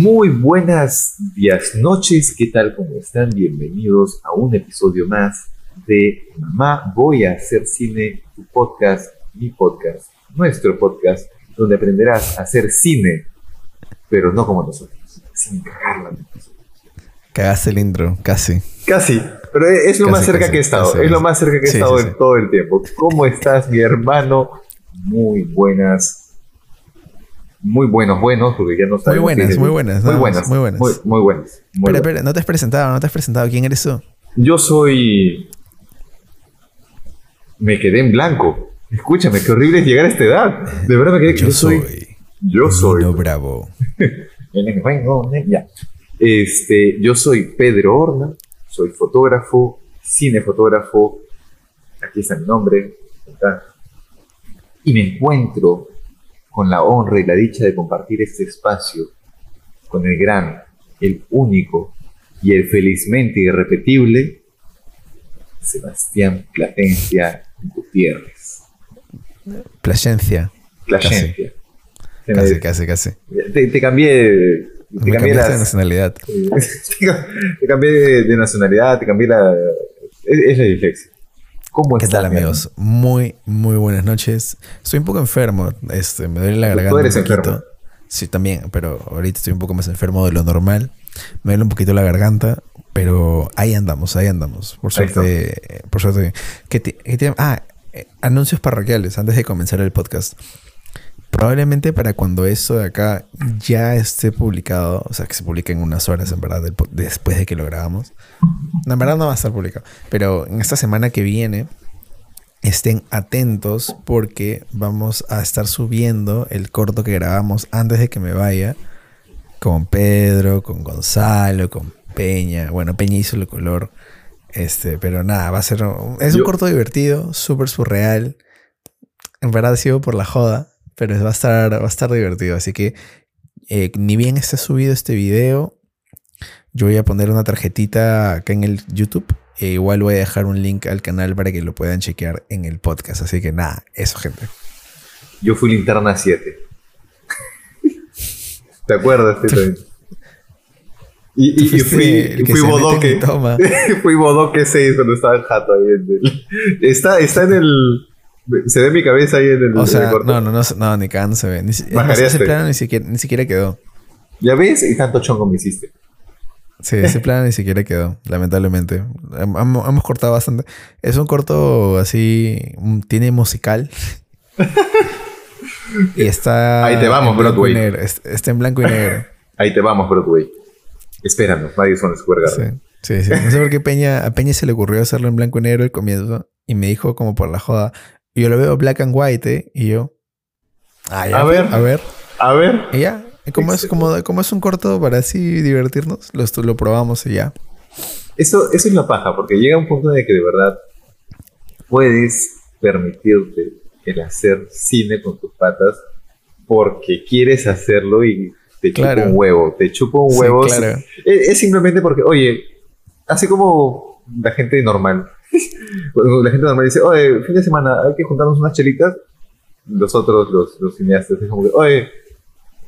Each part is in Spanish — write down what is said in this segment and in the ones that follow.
Muy buenas días, noches, ¿qué tal? ¿Cómo están? Bienvenidos a un episodio más de Mamá, voy a hacer cine, tu podcast, mi podcast, nuestro podcast, donde aprenderás a hacer cine, pero no como nosotros, sin cagarla. Cagaste el intro, casi. Casi, pero es lo Casi, más cerca casi, que he estado, casi, es lo más cerca que he Sí, estado sí, en sí. todo el tiempo. ¿Cómo estás, mi hermano? Muy buenas. Muy buenos, buenos, porque ya no sabemos. buenas, muy buenas, Muy nada más, buenas, muy buenas. Muy, muy buenas. muy buenas. espera, no te has presentado, no te has presentado. ¿Quién eres tú? Yo soy. Me quedé en blanco. Escúchame, qué horrible es llegar a esta edad. De verdad me quedé. Yo soy. Yo soy. Nino Bravo. Ya. Este, yo soy Pedro Horna, soy fotógrafo, cinefotógrafo. Aquí está mi nombre. acá. Y me encuentro con la honra y la dicha de compartir este espacio con el gran, el único y el felizmente irrepetible Sebastián Platencia Gutiérrez. Se me- Casi, casi, casi. Te, te cambié. Te Me cambié cambiaste de las- nacionalidad. te cambié de, de nacionalidad, te cambié la. Es, es la dislexia. ¿Cómo ¿Qué tal, mi amigos? Muy, muy buenas noches. Estoy un poco enfermo. Este, me duele la Tú garganta. eres un poquito. enfermo. Sí, también, pero ahorita estoy un poco más enfermo de lo normal. Me duele un poquito la garganta, pero ahí andamos, ahí andamos. Por suerte, por suerte. ¿Qué te- qué te- ah, eh, anuncios parroquiales antes de comenzar el podcast. Probablemente para cuando esto de acá ya esté publicado, o sea, que se publique en unas horas, en verdad, después de que lo grabamos. En verdad no va a estar publicado, pero en esta semana que viene estén atentos porque vamos a estar subiendo el corto que grabamos antes de que me vaya con Pedro, con Gonzalo, con Peña. Bueno, Peña hizo el color. Este, pero nada, va a ser. un- Es un Yo- corto divertido, súper surreal. En verdad ha sido por la joda, pero va a estar, va a estar divertido. Así que, eh, ni bien esté subido este video, yo voy a poner una tarjetita acá en el YouTube. E igual voy a dejar un link al canal para que lo puedan chequear en el podcast. Así que nada, eso, gente. Yo fui linterna 7. ¿Te acuerdas? Tito? Y, y, Tú y fuiste fui, el que fui Bodoque. toma. fui Bodoque 6 cuando estaba en jato ahí en el- Está, está en el. Se ve mi cabeza ahí en el. O el sea, no, no, no, no, ni cagando se ve. Ni, más, ese plano ni siquiera, ni siquiera quedó. ¿Ya ves? Y tanto chongo me hiciste. Sí, ese plano ni siquiera quedó, lamentablemente. Hem- Hemos, hemos cortado bastante. Es un corto así, tiene musical. y está... Ahí te vamos, Broadway. Está en blanco y negro. Ahí te vamos, Broadway. Espéranos, Madison Square Garden. Sí, sí, sí. No sé por qué Peña, a Peña se le ocurrió hacerlo en blanco y negro al comienzo. Y me dijo como por la joda. Y yo lo veo black and white, ¿eh? Y yo... Ah, ya, A ver. A ver. A ver. Y ya. Como es, como, como es un corto para así divertirnos, lo, lo probamos y ya. Eso, eso es la paja, porque llega un punto en el que de verdad puedes permitirte el hacer cine con tus patas porque quieres hacerlo y te chupa Claro. un huevo. Te chupa un Sí, huevo. claro. Es, es simplemente porque, oye, así como la gente normal. Cuando la gente normal dice, oye, fin de semana hay que juntarnos unas chelitas. Los otros, los, los cineastas, es como que, oye,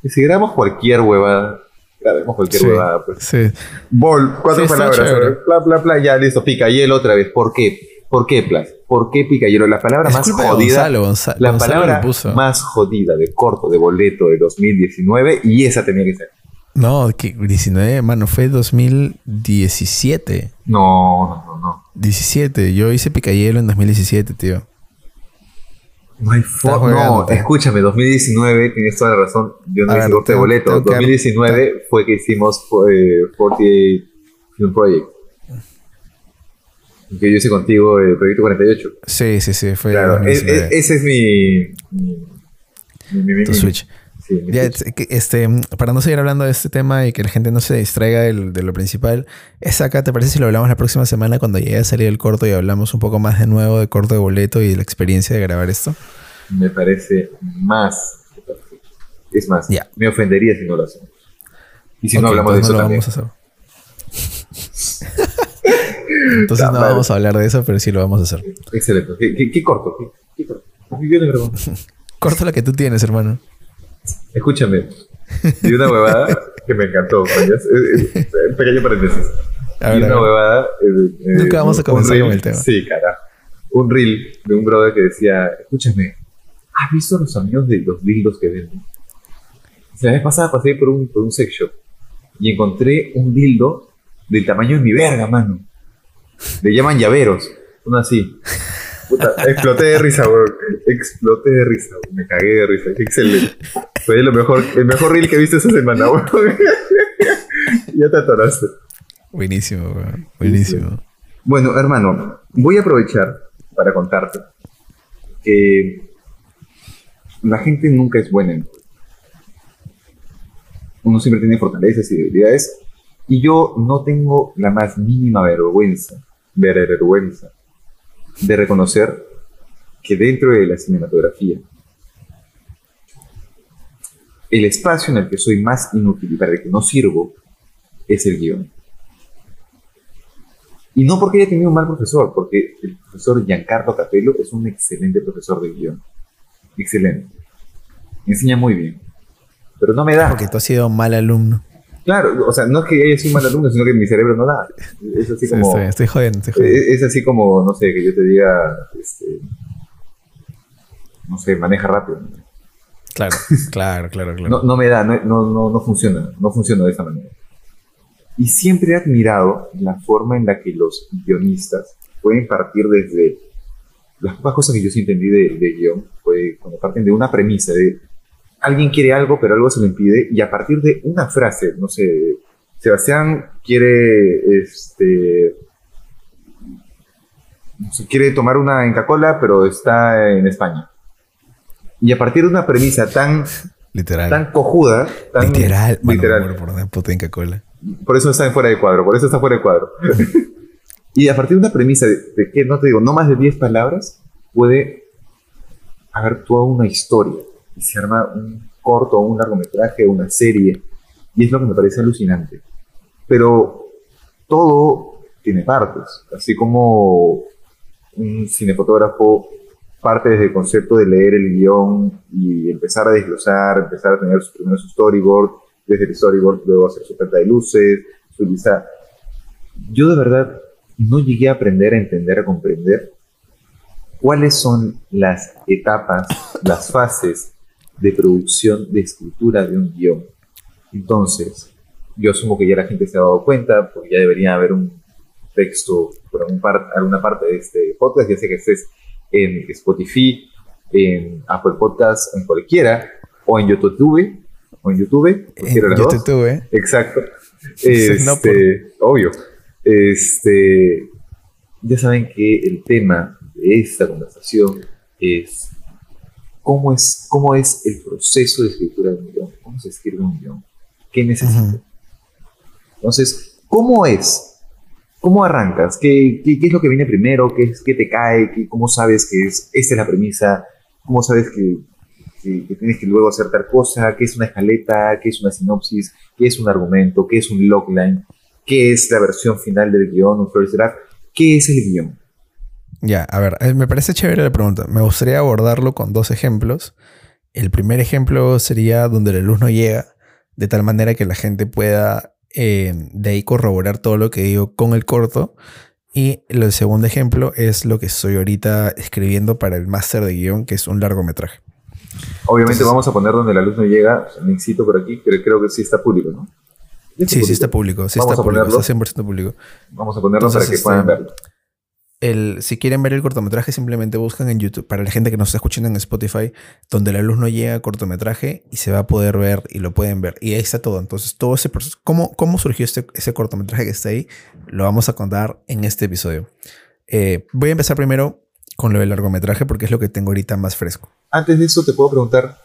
y si grabamos cualquier huevada, grabemos cualquier Sí. huevada, pues. Sí. Bol, cuatro Sí, palabras. Bla, bla, bla, ya listo. Picayelo otra vez. ¿Por qué? ¿Por qué, Plas? ¿Por qué Picayelo? La palabra Es más jodida. Gonzalo, la Gonzalo palabra más jodida de corto de boleto de 2019 y esa tenía que ser. No, que 19, mano, fue 2017. No, no, no, no. 17. Yo hice Picayelo en 2017, tío. No hay forma. No, escúchame, 2019, tienes toda la razón. Yo no hice corte de boleto. tengo que- 2019 fue que hicimos eh, 48 Film Project. Que yo hice contigo el proyecto 48. Sí, sí, sí, fue Claro, e- 2019. e- ese es mi. mi, mi- mi- tu mi- Switch. Sí, Ya, este, para no seguir hablando de este tema y que la gente no se distraiga del- de lo principal, es acá, ¿te parece si lo hablamos la próxima semana cuando llegue a salir el corto y hablamos un poco más de nuevo de corto de boleto y de la experiencia de grabar esto? me parece más. Es más, Ya. me ofendería si no lo hacemos. Y si no hablamos de eso no lo también. vamos a hacer. entonces no vamos a hablar de eso, pero sí lo vamos a hacer. Excelente. ¿Qué, qué- qué corto? ¿Qué, qué corto? De preguntas. Corta la que tú tienes, hermano. Escúchame. Y una huevada que me encantó. Pequeño paréntesis. y una huevada. Nunca vamos a comenzar con el tema. Sí, carajo. Un reel de un brother que decía: Escúchame, ¿has visto los amigos de los dildos que venden? La vez pasada pasé por un, por un sex shop y encontré un dildo del tamaño de mi verga, mano. Le llaman llaveros. Uno así. Puta, exploté de risa, weón. Exploté de risa, Me cagué de risa. Excelente. Fue lo mejor, el mejor reel que he visto esa semana, weón. ya te atoraste. Buenísimo, weón. Buenísimo. Bueno, hermano, voy a aprovechar para contarte que la gente nunca es buena en Uno siempre tiene fortalezas y debilidades. Y yo no tengo la más mínima vergüenza, vergüenza de reconocer que dentro de la cinematografía, el espacio en el que soy más inútil y para el que no sirvo es el guion. Y no porque haya tenido un mal profesor, porque el profesor Giancarlo Capello es un excelente profesor de guion. Excelente. enseña muy bien. Pero no me da. Porque tú has sido un mal alumno. Claro, o sea, no es que haya sido un mal alumno, sino que mi cerebro no da. Es así como. estoy, jodiendo, estoy jodiendo. Es, así como, no sé, que yo te diga. Este, no sé, maneja rápido. Claro, claro, claro, claro. No, no me da, no, no, no funciona. No funciona de esa manera. Y siempre he admirado la forma en la que los guionistas pueden partir desde. Las pocas cosas que yo sí entendí de, de guion fue cuando parten de una premisa de alguien quiere algo, pero algo se lo impide, y a partir de una frase, no sé, Sebastián quiere, este, quiere tomar una Inca Cola, pero está en España. Y a partir de una premisa tan, literal. tan cojuda, tan literal, literal. por una puta Inca Cola. Por eso está fuera de cuadro, por eso está fuera de cuadro. y a partir de una premisa de, de, que, no te digo, no más de 10 palabras, puede haber toda una historia y se arma un corto, un largometraje, una serie, y es lo que me parece alucinante. Pero todo tiene partes, así como un cinefotógrafo parte desde el concepto de leer el guion y empezar a desglosar, empezar a tener sus primeros storyboard, desde el storyboard luego hacer su carta de luces, su lista. Yo de verdad no llegué a aprender a entender, a comprender cuáles son las etapas, las fases de producción, de escritura de un guion. Entonces, yo asumo que ya la gente se ha dado cuenta, porque ya debería haber un texto por alguna parte de este podcast, ya sea que estés en Spotify, en Apple Podcasts, en cualquiera, o en YouTube, o en YouTube, cualquiera de las YouTube, ¿eh? Exacto. Este, Obvio. Este, ya saben que el tema de esta conversación es cómo es, cómo es el proceso de escritura de un guion, cómo se escribe un guion, qué necesita. Entonces, ¿cómo es? ¿Cómo arrancas? ¿Qué, qué, es lo que viene primero? ¿Qué, qué te cae? ¿Qué, ¿Cómo sabes que es, esta es la premisa? ¿Cómo sabes que, que, tienes que luego hacer tal cosa? ¿Qué es una escaleta? ¿Qué es una sinopsis? ¿Qué es un argumento? ¿Qué es un logline? ¿Qué es la versión final del guion, un first draft? ¿Qué es el guion? Ya, a ver, eh, me parece chévere la pregunta. Me gustaría abordarlo con dos ejemplos. El primer ejemplo sería donde la luz no llega, de tal manera que la gente pueda eh, de ahí corroborar todo lo que digo con el corto. Y el segundo ejemplo es lo que estoy ahorita escribiendo para el máster de guion, que es un largometraje. Obviamente vamos a poner donde la luz no llega, me incito por aquí, pero creo que sí está público, ¿no? Sí, sí está público, sí está público, está 100% público. Vamos a ponerlo para que puedan este, verlo si quieren ver el cortometraje, simplemente buscan en YouTube, para la gente que nos está escuchando en Spotify, donde la luz no llega cortometraje y se va a poder ver y lo pueden ver. Y ahí está todo. Entonces, todo ese proceso, cómo, cómo surgió este, ese cortometraje que está ahí, lo vamos a contar en este episodio. Eh, voy a empezar primero con lo del largometraje porque es lo que tengo ahorita más fresco. Antes de eso, te puedo preguntar.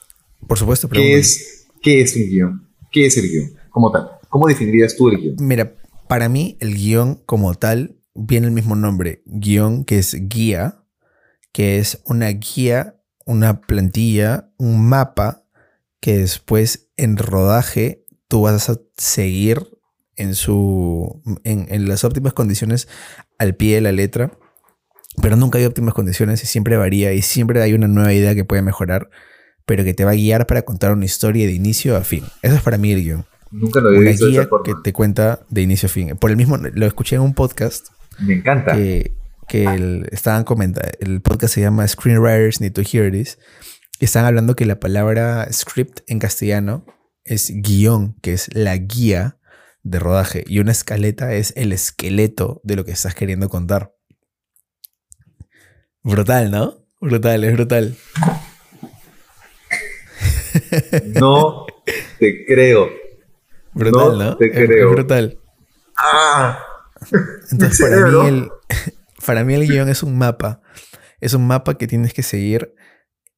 Por supuesto, ¿Qué es, ¿Qué es un guion? ¿Qué es el guion? Como tal. ¿Cómo definirías tú el guion? Mira, para mí, el guion como tal viene el mismo nombre, guion, que es guía, que es una guía, una plantilla, un mapa que después en rodaje tú vas a seguir en, su, en, las óptimas condiciones al pie de la letra, pero nunca hay óptimas condiciones y siempre varía y siempre hay una nueva idea que puede mejorar. pero que te va a guiar para contar una historia de inicio a fin. Eso es para mí el guion. Nunca lo había Una visto de guía esa forma. que te cuenta de inicio a fin. Por el mismo, lo escuché en un podcast Me encanta. que, que el, estaban comentando, el podcast se llama Screenwriters Need to Hear This, y están hablando que la palabra script en castellano es guion, que es la guía de rodaje, y una escaleta es el esqueleto de lo que estás queriendo contar. Brutal, ¿no? Brutal, es brutal. No te creo. Brutal, No ¿no? te Es- es creo. brutal. ¡Ah! Entonces, para mí, el, para mí el guion es un mapa. Es un mapa que tienes que seguir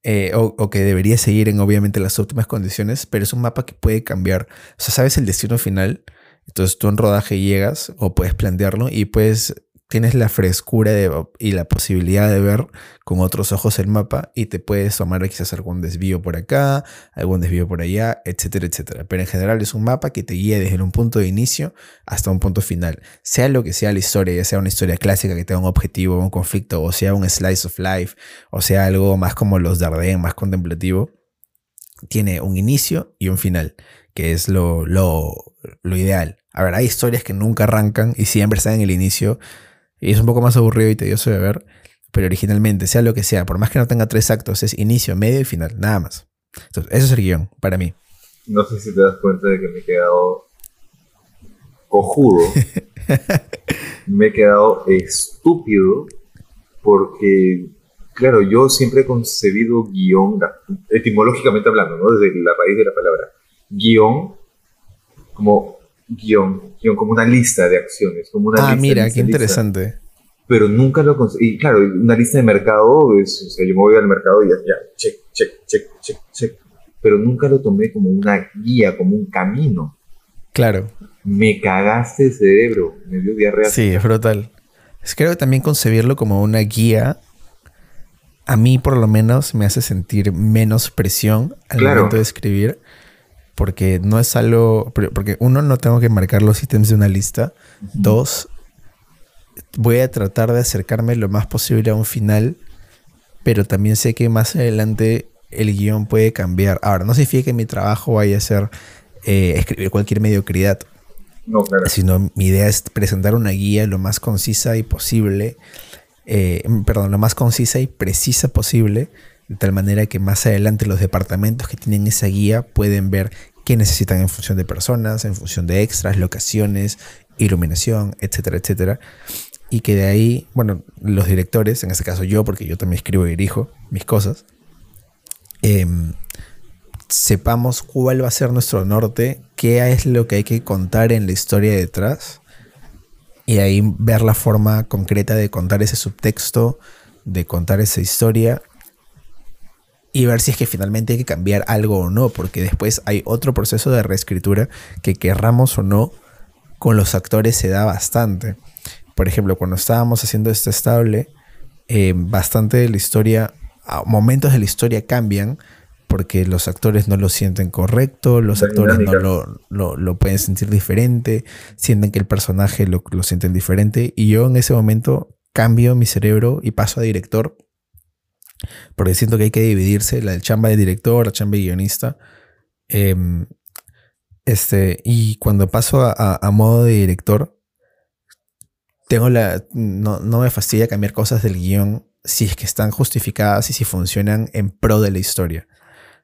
eh, o, o que deberías seguir en obviamente las óptimas condiciones, pero es un mapa que puede cambiar. O sea, sabes el destino final. Entonces tú en rodaje llegas o puedes plantearlo y pues tienes la frescura y la posibilidad de ver con otros ojos el mapa y te puedes tomar quizás algún desvío por acá, algún desvío por allá, etcétera, etcétera. Pero en general es un mapa que te guía desde un punto de inicio hasta un punto final. Sea lo que sea la historia, ya sea una historia clásica que tenga un objetivo, un conflicto, o sea un slice of life, o sea algo más como los Dardenne, más contemplativo, tiene un inicio y un final, que es lo, lo, lo ideal. A ver, hay historias que nunca arrancan y siempre están en el inicio, y es un poco más aburrido y tedioso de ver, pero originalmente, sea lo que sea, por más que no tenga tres actos, es inicio, medio y final, nada más. Entonces, eso es el guion, para mí. No sé si te das cuenta de que me he quedado cojudo. me he quedado estúpido porque, claro, yo siempre he concebido guion, etimológicamente hablando, ¿no? Desde la raíz de la palabra. Guión como guion, guion como una lista de acciones, como una Ah, lista, mira, lista, qué lista. interesante. Pero nunca lo conseguí. Y claro, una lista de mercado es, o sea, yo me voy al mercado y ya, ya, check, check, check, check, check. Pero nunca lo tomé como una guía, como un camino. Claro. Me cagaste el cerebro, me dio diarrea. Sí, es brutal. Es- Creo que también concebirlo como una guía, a mí por lo menos me hace sentir menos presión al Claro. momento de escribir, porque no es algo, porque uno, no tengo que marcar los ítems de una lista, dos, voy a tratar de acercarme lo más posible a un final, pero también sé que más adelante el guion puede cambiar. Ahora, no significa que mi trabajo vaya a ser eh, escribir cualquier mediocridad No, claro. sino mi idea es presentar una guía lo más concisa y posible, eh, perdón, lo más concisa y precisa posible, de tal manera que más adelante los departamentos que tienen esa guía pueden ver qué necesitan en función de personas, en función de extras, locaciones, iluminación, etcétera, etcétera. Y que de ahí, bueno, los directores, en este caso yo, porque yo también escribo y dirijo mis cosas, em, sepamos cuál va a ser nuestro norte, qué es lo que hay que contar en la historia detrás, y ahí ver la forma concreta de contar ese subtexto, de contar esa historia, y ver si es que finalmente hay que cambiar algo o no, porque después hay otro proceso de reescritura que querramos o no, con los actores se da bastante. Por ejemplo, cuando estábamos haciendo este estable, eh, bastante de la historia, momentos de la historia cambian porque los actores no lo sienten correcto, los actores no lo, lo- lo pueden sentir diferente, sienten que el personaje lo, lo sienten diferente y yo en ese momento cambio mi cerebro y paso a director porque siento que hay que dividirse la chamba de director, la chamba de guionista. Em, este, y cuando paso a, modo de director, tengo la. No, no me fastidia cambiar cosas del guion si es que están justificadas y si funcionan en pro de la historia.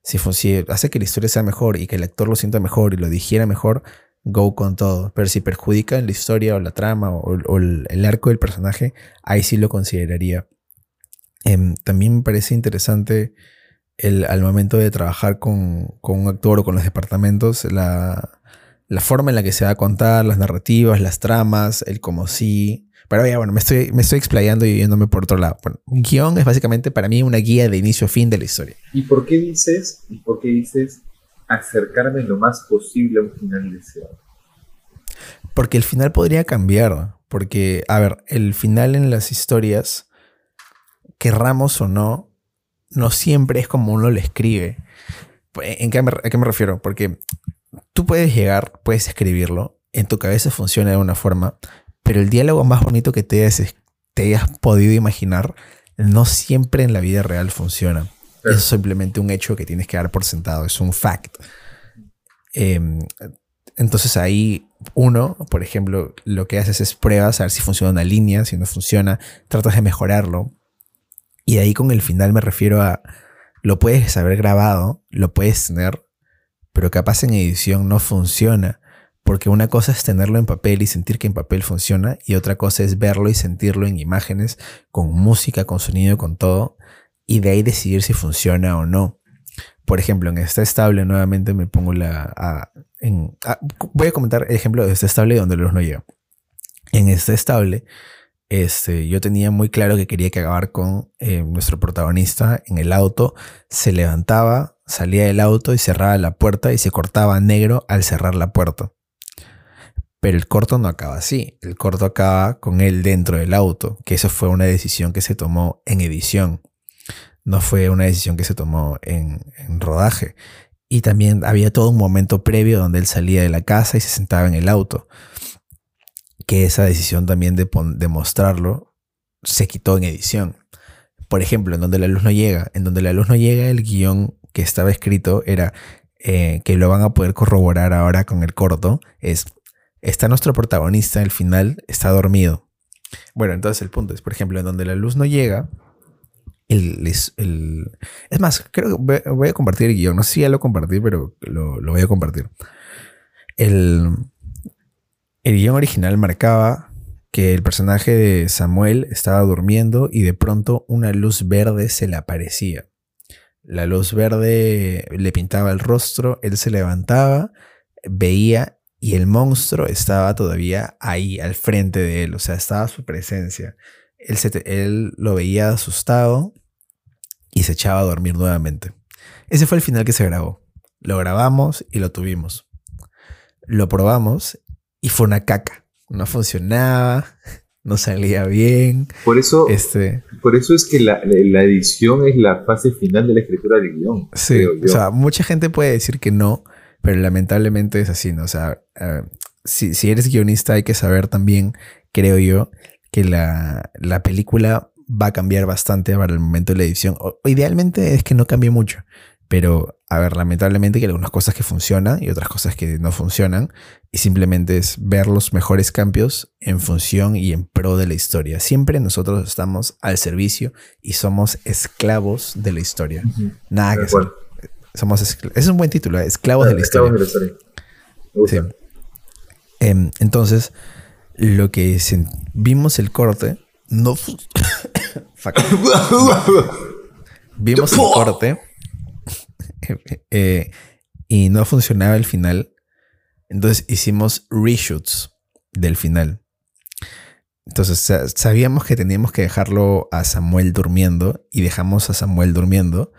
Si, hace que la historia sea mejor y que el actor lo sienta mejor y lo digiera mejor, go con todo. Pero si perjudica la historia o la trama o, o el, el arco del personaje, ahí sí lo consideraría. Em, también me parece interesante el, al momento de trabajar con, con un actor o con los departamentos, la, la forma en la que se va a contar, las narrativas, las tramas, el como sí. Pero ya, bueno, me estoy, me estoy explayando y yéndome por otro lado. Bueno, un guion es básicamente para mí una guía de inicio a fin de la historia. ¿Y por qué dices, y por qué dices acercarme lo más posible a un final deseado? Porque el final podría cambiar. Porque, a ver, el final en las historias, querramos o no, no siempre es como uno lo escribe. ¿En qué me, ¿A qué me refiero? Porque tú puedes llegar, puedes escribirlo, en tu cabeza funciona de una forma, pero el diálogo más bonito que te hayas, te hayas podido imaginar, no siempre en la vida real funciona. es simplemente un hecho que tienes que dar por sentado, es un fact. Em, entonces ahí uno, por ejemplo, lo que haces es pruebas a ver si funciona una línea, si no funciona, tratas de mejorarlo. Y ahí con el final me refiero a, lo puedes haber grabado, lo puedes tener, pero capaz en edición no funciona. Porque una cosa es tenerlo en papel y sentir que en papel funciona, y otra cosa es verlo y sentirlo en imágenes, con música, con sonido, con todo, y de ahí decidir si funciona o no. Por ejemplo, en esta estable nuevamente me pongo la... voy a comentar el ejemplo de esta estable donde luz no llega. En esta estable, este, yo tenía muy claro que quería que acabar con eh, nuestro protagonista en el auto. Se levantaba, salía del auto y cerraba la puerta y se cortaba negro al cerrar la puerta. Pero el corto no acaba así. El corto acaba con él dentro del auto, que eso fue una decisión que se tomó en edición no fue una decisión que se tomó en, rodaje. Y también había todo un momento previo donde él salía de la casa y se sentaba en el auto. Que esa decisión también de, mostrarlo se quitó en edición. Por ejemplo, en donde la luz no llega. En donde la luz no llega, el guion que estaba escrito era eh, que lo van a poder corroborar ahora con el corto. Es, está nuestro protagonista, al final está dormido. Bueno, entonces el punto es, por ejemplo, en donde la luz no llega, el, es más, creo que voy a compartir el guion. No sé si ya lo compartí, pero lo, voy a compartir. El, el guion original marcaba que el personaje de Samuel estaba durmiendo y de pronto una luz verde se le aparecía. La luz verde le pintaba el rostro, él se levantaba, veía y el monstruo estaba todavía ahí al frente de él, o sea, estaba su presencia. Él, lo veía asustado y se echaba a dormir nuevamente. Ese fue el final que se grabó. Lo grabamos y lo tuvimos. Lo probamos y fue una caca. No funcionaba, no salía bien. Por eso, este, por eso es que la, edición es la fase final de la escritura del guion. Sí, o sea, mucha gente puede decir que no, pero lamentablemente es así, ¿no? O sea, si, si, eres guionista hay que saber también, creo yo, que la, película va a cambiar bastante para el momento de la edición. O, idealmente es que no cambie mucho. Pero, a ver, lamentablemente que hay algunas cosas que funcionan y otras cosas que no funcionan. Y simplemente es ver los mejores cambios en función y en pro de la historia. Siempre nosotros estamos al servicio y somos esclavos de la historia. Nada que. Somos es un buen título, ¿eh? esclavos, de la historia. de la historia. Sí. Em, entonces, lo que vimos el corte, no vimos el corte eh, y no funcionaba el final. Entonces hicimos reshoots del final. Entonces sabíamos que teníamos que dejarlo a Samuel durmiendo y dejamos a Samuel durmiendo.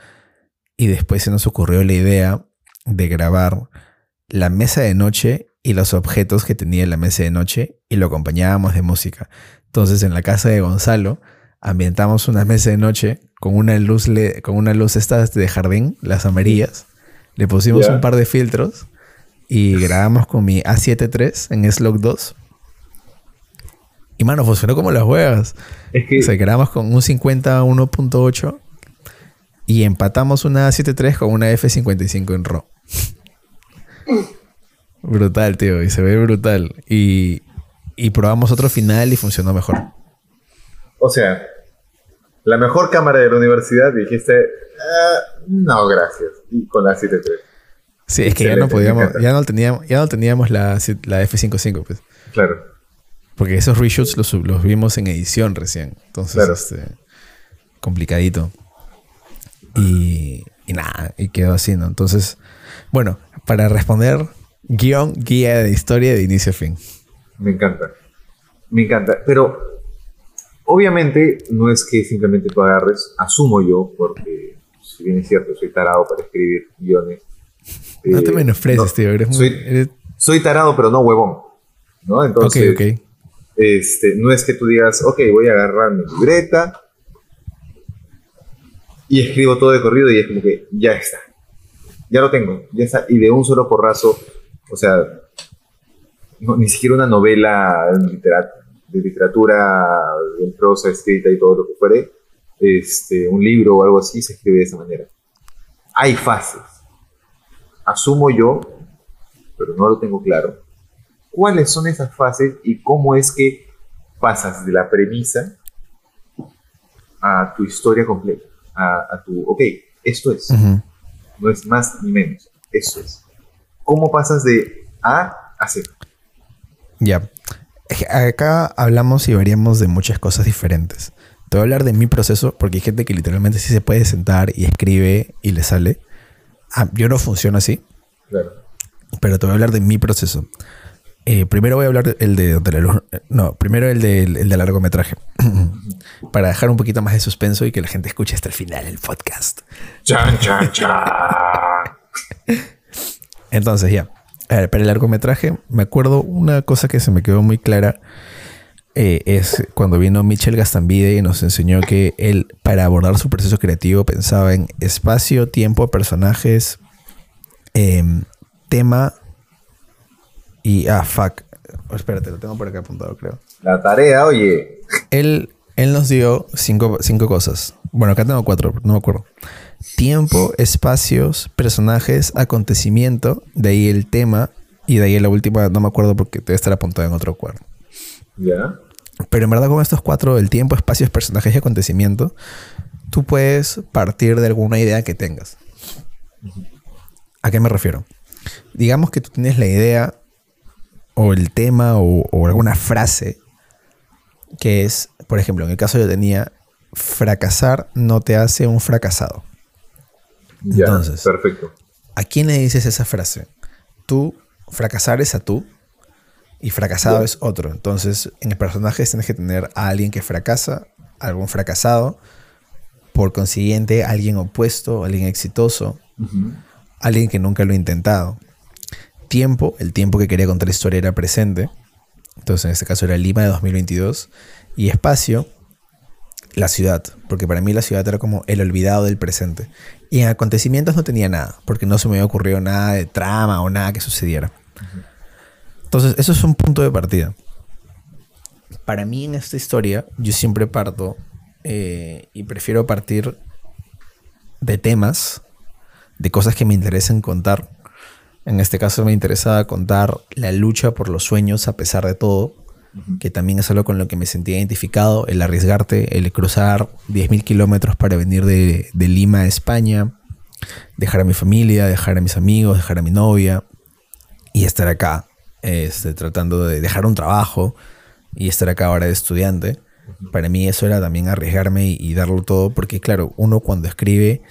Y después se nos ocurrió la idea de grabar la mesa de noche y los objetos que tenía la mesa de noche y lo acompañábamos de música. Entonces en la casa de Gonzalo ambientamos una mesa de noche con una luz, con una luz estas de jardín, las amarillas. Le pusimos un par de filtros y grabamos con mi A7 III en Slog 2. Y mano, funcionó como las huevas. Es que... O sea, grabamos con un 50 1.8 y empatamos una A7 III con una F55 en RAW. Brutal, tío, y se ve brutal. Y, probamos otro final y funcionó mejor. O sea, la mejor cámara de la universidad dijiste, ah, no, gracias. Y con la 7.3. Sí, es que ya no podíamos, ya no teníamos, ya no teníamos la, la F55, pues. Claro. Porque esos reshoots los, los vimos en edición recién. Entonces, este, complicadito. Y, y nada, y quedó así, ¿no? Entonces, bueno, para responder Guión, guía de historia de inicio a fin. Me encanta. Me encanta. Pero obviamente no es que simplemente tú agarres, asumo yo, porque si bien es cierto, soy tarado para escribir guiones. No te eh, menosprecies, tío. soy, tarado, pero no huevón. ¿no? Entonces, Este, no es que tú digas, ok, voy a agarrar mi libreta y escribo todo de corrido y es como que ya está. Ya lo tengo, ya está. Y de un solo porrazo o sea, ni siquiera una novela de literatura en prosa escrita y todo lo que fuere, este, un libro o algo así se escribe de esa manera. hay fases. Asumo yo, pero no lo tengo claro, cuáles son esas fases y cómo es que pasas de la premisa a tu historia completa, a, tu, ok, esto es, no es más ni menos, eso es. ¿Cómo pasas de A a Z? Ya. Acá hablamos y veríamos de muchas cosas diferentes. Te voy a hablar de mi proceso porque hay gente que literalmente sí se puede sentar y escribe y le sale. Ah, yo no funciono así. Claro. Pero te voy a hablar de mi proceso. Eh, primero voy a hablar el de, no, primero el de, el de largometraje. Para dejar un poquito más de suspenso y que la gente escuche hasta el final el podcast. Chan, chan, chan. Entonces, ya. A ver, para el largometraje, me acuerdo una cosa que se me quedó muy clara. Eh, es cuando vino Michel Gastambide y nos enseñó que él, para abordar su proceso creativo, pensaba en espacio, tiempo, personajes, em, tema y. Ah, fuck. espérate, lo tengo por acá apuntado, creo. La tarea, oye. Él, él nos dio cinco, cinco cosas. Bueno, acá tengo cuatro, no me acuerdo tiempo, espacios, personajes, acontecimiento, de ahí el tema, y de ahí la última, no me acuerdo porque debe estar apuntado en otro cuadro. Ya. Pero en verdad con estos cuatro, el tiempo, espacios, personajes y acontecimiento, tú puedes partir de alguna idea que tengas. ¿A qué me refiero? Digamos que tú tienes la idea o el tema o, o alguna frase que es, por ejemplo, en el caso yo tenía, fracasar no te hace un fracasado. Entonces, perfecto. ¿A quién le dices esa frase? Tú, fracasar es a tú y fracasado es otro. Entonces, en el personaje tienes que tener a alguien que fracasa, algún fracasado, por consiguiente, alguien opuesto, alguien exitoso, alguien que nunca lo ha intentado. Tiempo, el tiempo que quería contar la historia era presente. Entonces, en este caso era Lima de 2022. Y espacio, la ciudad, porque para mí la ciudad era como el olvidado del presente. Y en acontecimientos no tenía nada, porque no se me había ocurrido nada de trama o nada que sucediera. Entonces, eso es un punto de partida. Para mí en esta historia, yo siempre parto eh, y prefiero partir de temas, de cosas que me interesan contar. En este caso me interesaba contar la lucha por los sueños a pesar de todo, que también es algo con lo que me sentía identificado, el arriesgarte, el cruzar 10.000 kilómetros para venir de, Lima a España, dejar a mi familia, dejar a mis amigos, dejar a mi novia y estar acá, este, tratando de dejar un trabajo y estar acá ahora de estudiante. Para mí eso era también arriesgarme y, darlo todo, porque claro, uno cuando escribe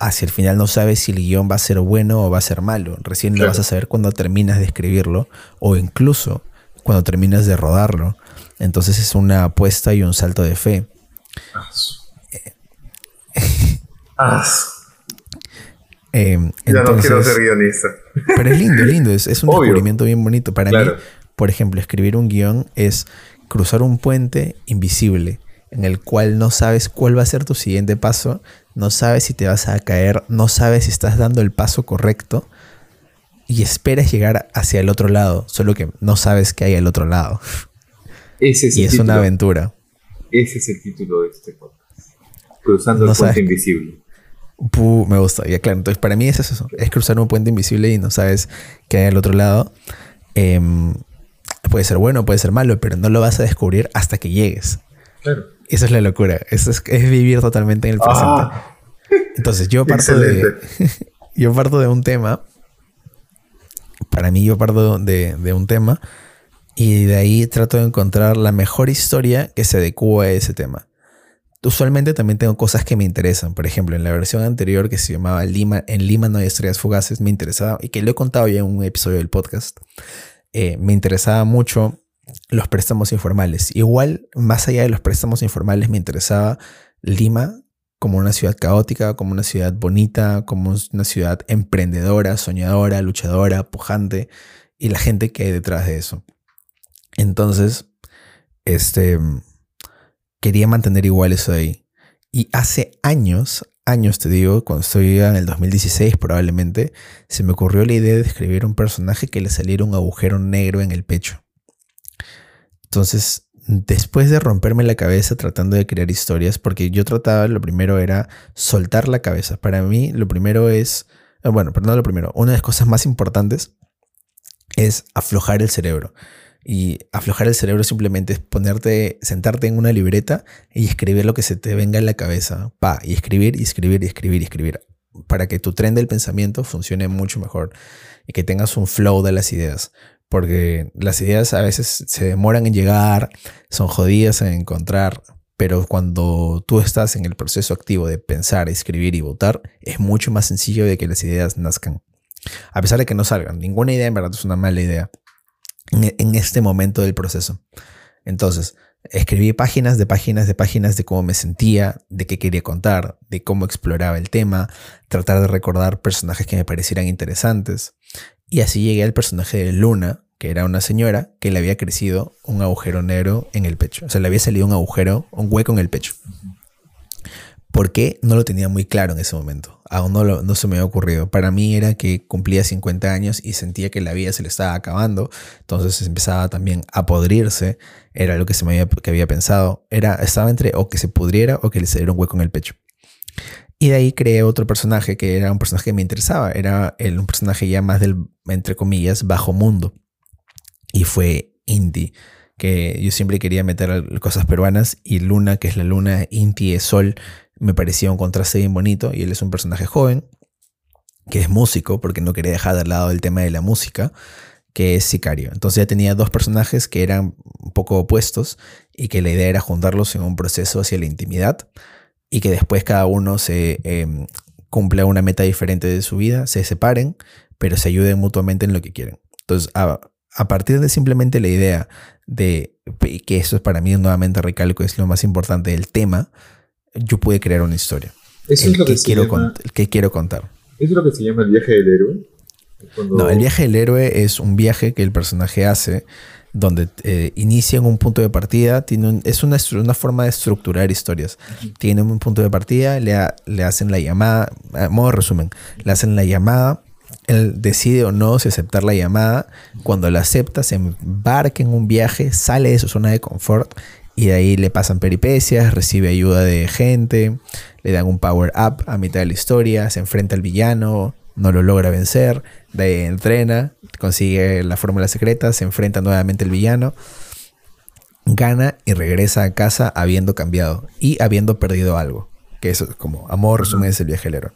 hacia el final no sabe si el guion va a ser bueno o va a ser malo. Recién lo vas a saber cuando terminas de escribirlo o incluso cuando terminas de rodarlo. Entonces es una apuesta y un salto de fe. Eh, ya no quiero ser guionista. Pero es lindo, lindo. Es, un descubrimiento bien bonito. Para mí, por ejemplo, escribir un guion es cruzar un puente invisible en el cual no sabes cuál va a ser tu siguiente paso, no sabes si te vas a caer, no sabes si estás dando el paso correcto, y esperas llegar hacia el otro llado, solo que no sabes que hay al otro lado. Ese es y es una aventura. Ese es el título de este podcast. Cruzando el puente invisible. me gusta, ya claro. Entonces, para mí es eso: es cruzar un puente invisible y no sabes qué hay al otro lado. Em, puede ser bueno, puede ser malo, pero no lo vas a descubrir hasta que llegues. Claro. Esa es la locura. Eso es, vivir totalmente en el presente. Ah. Entonces, yo parto de. yo parto de un tema para mí yo parto de, un tema y de ahí trato de encontrar la mejor historia que se adecue a ese tema. Usualmente también tengo cosas que me interesan. Por ejemplo, en la versión anterior que se llamaba Lima, en Lima no hay estrellas fugaces, me interesaba, y que lo he contado ya en un episodio del podcast, eh, me interesaba mucho los préstamos informales. Igual, más allá de los préstamos informales, me interesaba Lima como una ciudad caótica, como una ciudad bonita, como una ciudad emprendedora, soñadora, luchadora, pujante y la gente que hay detrás de eso. Entonces, este, quería mantener igual eso ahí. Y hace años, años te digo, cuando estoy en el 2016 probablemente, se me ocurrió la idea de escribir un personaje que le saliera un agujero negro en el pecho. Entonces, después de romperme la cabeza tratando de crear historias, porque yo trataba, lo primero era soltar la cabeza. Para mí, lo primero es, eh, bueno, perdón, lo primero, una de las cosas más importantes es aflojar el cerebro. Y aflojar el cerebro simplemente es ponerte, sentarte en una libreta y escribir lo que se te venga en la cabeza. Pa, y escribir, y escribir, y escribir, y escribir. Para que tu tren del pensamiento funcione mucho mejor y que tengas un flow de las ideas. Porque las ideas a veces se demoran en llegar, son jodidas en encontrar, pero cuando tú estás en el proceso activo de pensar, escribir y votar, es mucho más sencillo de que las ideas nazcan. A pesar de que no salgan, ninguna idea en verdad es una mala idea en este momento del proceso. Entonces, escribí páginas de páginas de páginas de cómo me sentía, de qué quería contar, de cómo exploraba el tema, tratar de recordar personajes que me parecieran interesantes. Y así llegué al personaje de Luna, que era una señora que le había crecido un agujero negro en el pecho. O sea, le había salido un agujero, un hueco en el pecho. ¿Por qué? No lo tenía muy claro en ese momento. Aún no, no se me había ocurrido. Para mí era que cumplía 50 años y sentía que la vida se le estaba acabando. Entonces empezaba también a podrirse. Era lo que, se me había, que había pensado. Era, estaba entre o que se pudriera o que le saliera un hueco en el pecho. Y de ahí creé otro personaje que era un personaje que me interesaba. Era el, un personaje ya más del, entre comillas, bajo mundo. Y fue Inti que yo siempre quería meter cosas peruanas y Luna, que es la luna, Inti es sol, me parecía un contraste bien bonito y él es un personaje joven, que es músico, porque no quería dejar de lado el tema de la música, que es Sicario. Entonces ya tenía dos personajes que eran un poco opuestos y que la idea era juntarlos en un proceso hacia la intimidad y que después cada uno se eh, cumpla una meta diferente de su vida, se separen, pero se ayuden mutuamente en lo que quieren. Entonces, a, a partir de simplemente la idea de que eso es para mí nuevamente recalco, es lo más importante del tema, yo pude crear una historia. Eso es lo que, quiero llama, el que quiero contar. ¿Eso es lo que se llama el viaje del héroe? No, el viaje del héroe es un viaje que el personaje hace donde eh, inicia en un punto de partida, tiene es una, una, forma de estructurar historias. Tiene un punto de partida, le, le hacen la llamada, a modo resumen, le hacen la llamada, él decide o no si aceptar la llamada, cuando la acepta se embarca en un viaje, sale de su zona de confort y de ahí le pasan peripecias, recibe ayuda de gente, le dan un power up a mitad de la historia, se enfrenta al villano, no lo logra vencer, de ahí entrena, consigue la fórmula secreta, se enfrenta nuevamente al villano, gana y regresa a casa habiendo cambiado y habiendo perdido algo. Que eso, como amor, resumen, es el viaje héroe.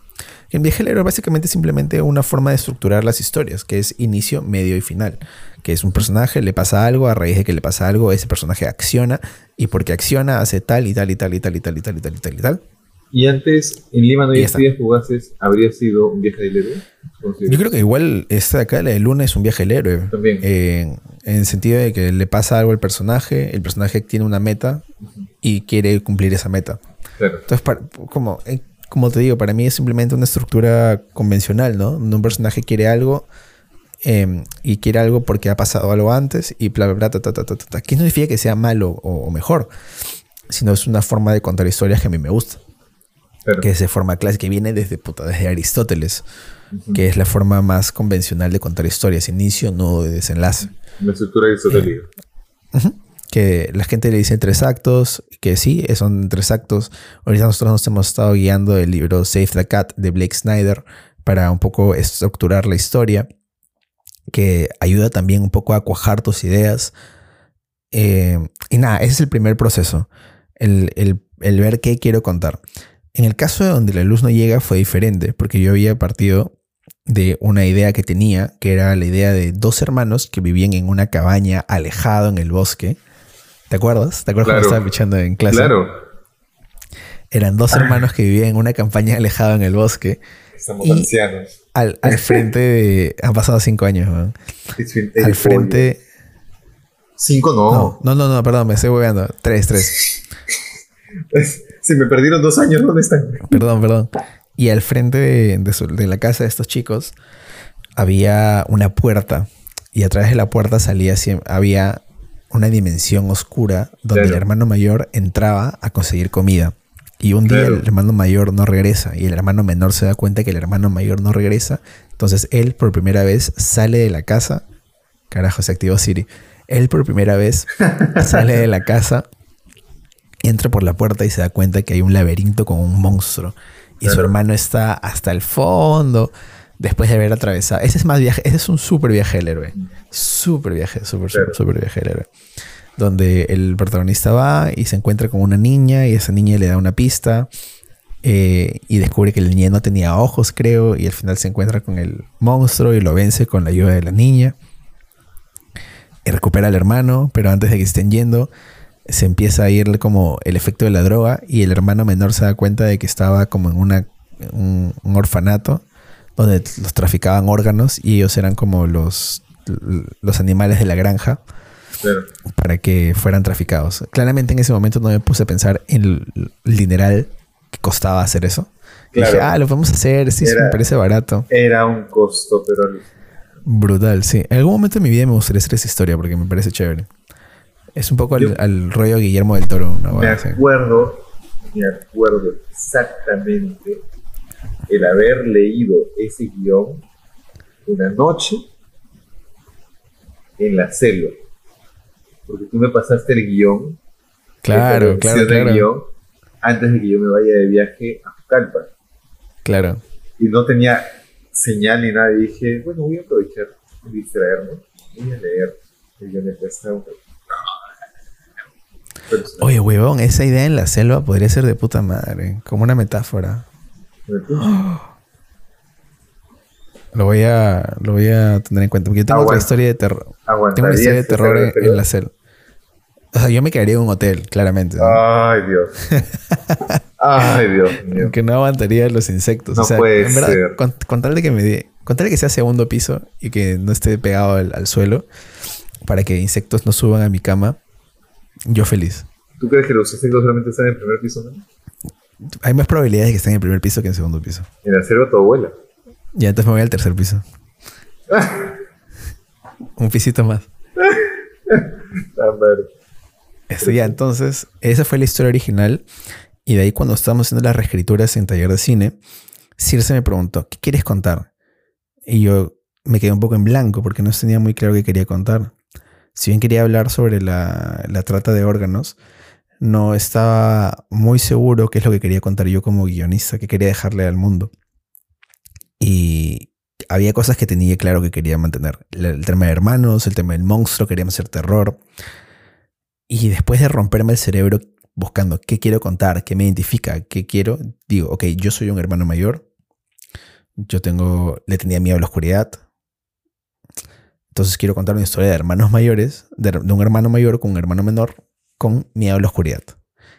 El viaje héroe básicamente es simplemente una forma de estructurar las historias, que es inicio, medio y final. Que es un personaje, le pasa algo, a raíz de que le pasa algo, ese personaje acciona, y porque acciona hace tal y tal y tal y tal y tal y tal y tal y tal y tal. Y antes, en Lima no hay estrellas fugaces, ¿habría sido un viaje del héroe? Yo creo que igual esta de acá, la de Luna, es un viaje del héroe. También. en el sentido de que le pasa algo al personaje, el personaje tiene una meta y quiere cumplir esa meta. Claro. Entonces, como, eh, como te digo, para mí es simplemente una estructura convencional, ¿no? Un personaje quiere algo eh, y quiere algo porque ha pasado algo antes y bla, bla, bla, ta, ta, ta, ta, ta. Que no significa que sea malo o, mejor, sino es una forma de contar historias que a mí me gusta. Que es de forma clásica, que viene desde, puta, desde Aristóteles, que es la forma más convencional de contar historias, inicio, de desenlace. La estructura aristotélica. Eh, que la gente le dice tres actos, que sí, son tres actos. Ahorita nosotros nos hemos estado guiando el libro Save the Cat de Blake Snyder para un poco estructurar la historia, que ayuda también un poco a cuajar tus ideas. Eh, y nada, ese es el primer proceso, el, el ver qué quiero contar. En el caso de donde la luz no llega fue diferente, porque yo había partido de una idea que tenía, que era la idea de dos hermanos que vivían en una cabaña alejado en el bosque ¿Te acuerdas? ¿Te acuerdas cuando estaba pichando en clase? Claro. Eran dos hermanos que vivían en una campaña alejada en el bosque. Estamos ancianos. Al, frente de. Han pasado cinco años, man. Al frente. ¿Cinco no. no? No, no, perdón, me estoy hueveando. Tres, tres. Si me perdieron dos años, ¿dónde están? Perdón, perdón. Y al frente de, de la casa de estos chicos había una puerta. Y a través de la puerta salía, había una dimensión oscura donde el hermano mayor entraba a conseguir comida. Y un día el hermano mayor no regresa y el hermano menor se da cuenta que el hermano mayor no regresa. Entonces él por primera vez sale de la casa. Carajo, se activó Siri. Él por primera vez sale de la casa, entra por la puerta y se da cuenta que hay un laberinto con un monstruo. Y su hermano está hasta el fondo después de haber atravesado. Ese es más viaje, ese es un súper viaje del héroe. Súper viaje, súper, súper, súper viaje del héroe. Donde el protagonista va y se encuentra con una niña y esa niña le da una pista. eh, y descubre que el niño no tenía ojos, creo, y al final se encuentra con el monstruo y lo vence con la ayuda de la niña. Y recupera al hermano, pero antes de que estén yendo, se empieza a ir como el efecto de la droga y el hermano menor se da cuenta de que estaba como en una, un, un orfanato donde los traficaban órganos y ellos eran como los, los animales de la granja Claro. para que fueran traficados. Claramente en ese momento no me puse a pensar en el, dineral que costaba hacer eso. Y Claro. Dije, ah, lo podemos hacer, sí, sí, me parece barato. Era un costo, pero Brutal, sí. En algún momento de mi vida me gustaría hacer esa historia porque me parece chévere. Es un poco al, Yo- al rollo Guillermo del Toro. una me acuerdo, me acuerdo exactamente el haber leído ese guion una noche en la selva. Porque tú me pasaste el guion, Claro, claro, claro. guion, antes de que yo me vaya de viaje a Pucallpa. Claro. y no tenía señal ni nada. Y dije, bueno, voy a aprovechar y distraerme. Voy a leer el guion de Oye, huevón, esa idea en la selva podría ser de puta madre. Como una metáfora. Lo voy a, lo voy a tener en cuenta. Porque yo tengo otra Aguanta. historia de terror. Tengo una historia de terror en, la selva. O sea, yo me quedaría en un hotel, claramente. ¿no? Ay, Dios. Ay, Dios mío. Que no aguantaría los insectos. No o sea, puede en verdad, ser. Con, con tal de que me dé- con tal de que sea segundo piso y que no esté pegado al, al suelo para que insectos no suban a mi cama, yo feliz. ¿Tú crees que los insectos solamente están en el primer piso? No? Hay más probabilidades de que estén en el primer piso que en el segundo piso. En la selva tu abuela. Ya entonces me voy al tercer piso. Un pisito más. Esto ya, entonces, esa fue la historia original. Y de ahí, cuando estábamos haciendo las reescrituras en taller de cine, Circe me preguntó: ¿Qué quieres contar? Y yo me quedé un poco en blanco porque no tenía muy claro qué quería contar. Si bien quería hablar sobre la, la trata de órganos, no estaba muy seguro qué es lo que quería contar yo como guionista, qué quería dejarle al mundo. Y había cosas que tenía claro que quería mantener. El, tema de hermanos, el tema del monstruo, queríamos hacer terror. Y después de romperme el cerebro buscando qué quiero contar, qué me identifica, qué quiero, digo, ok, yo soy un hermano mayor. Yo tengo, le tenía miedo a la oscuridad. Entonces quiero contar una historia de hermanos mayores, de un hermano mayor con un hermano menor con miedo a la oscuridad.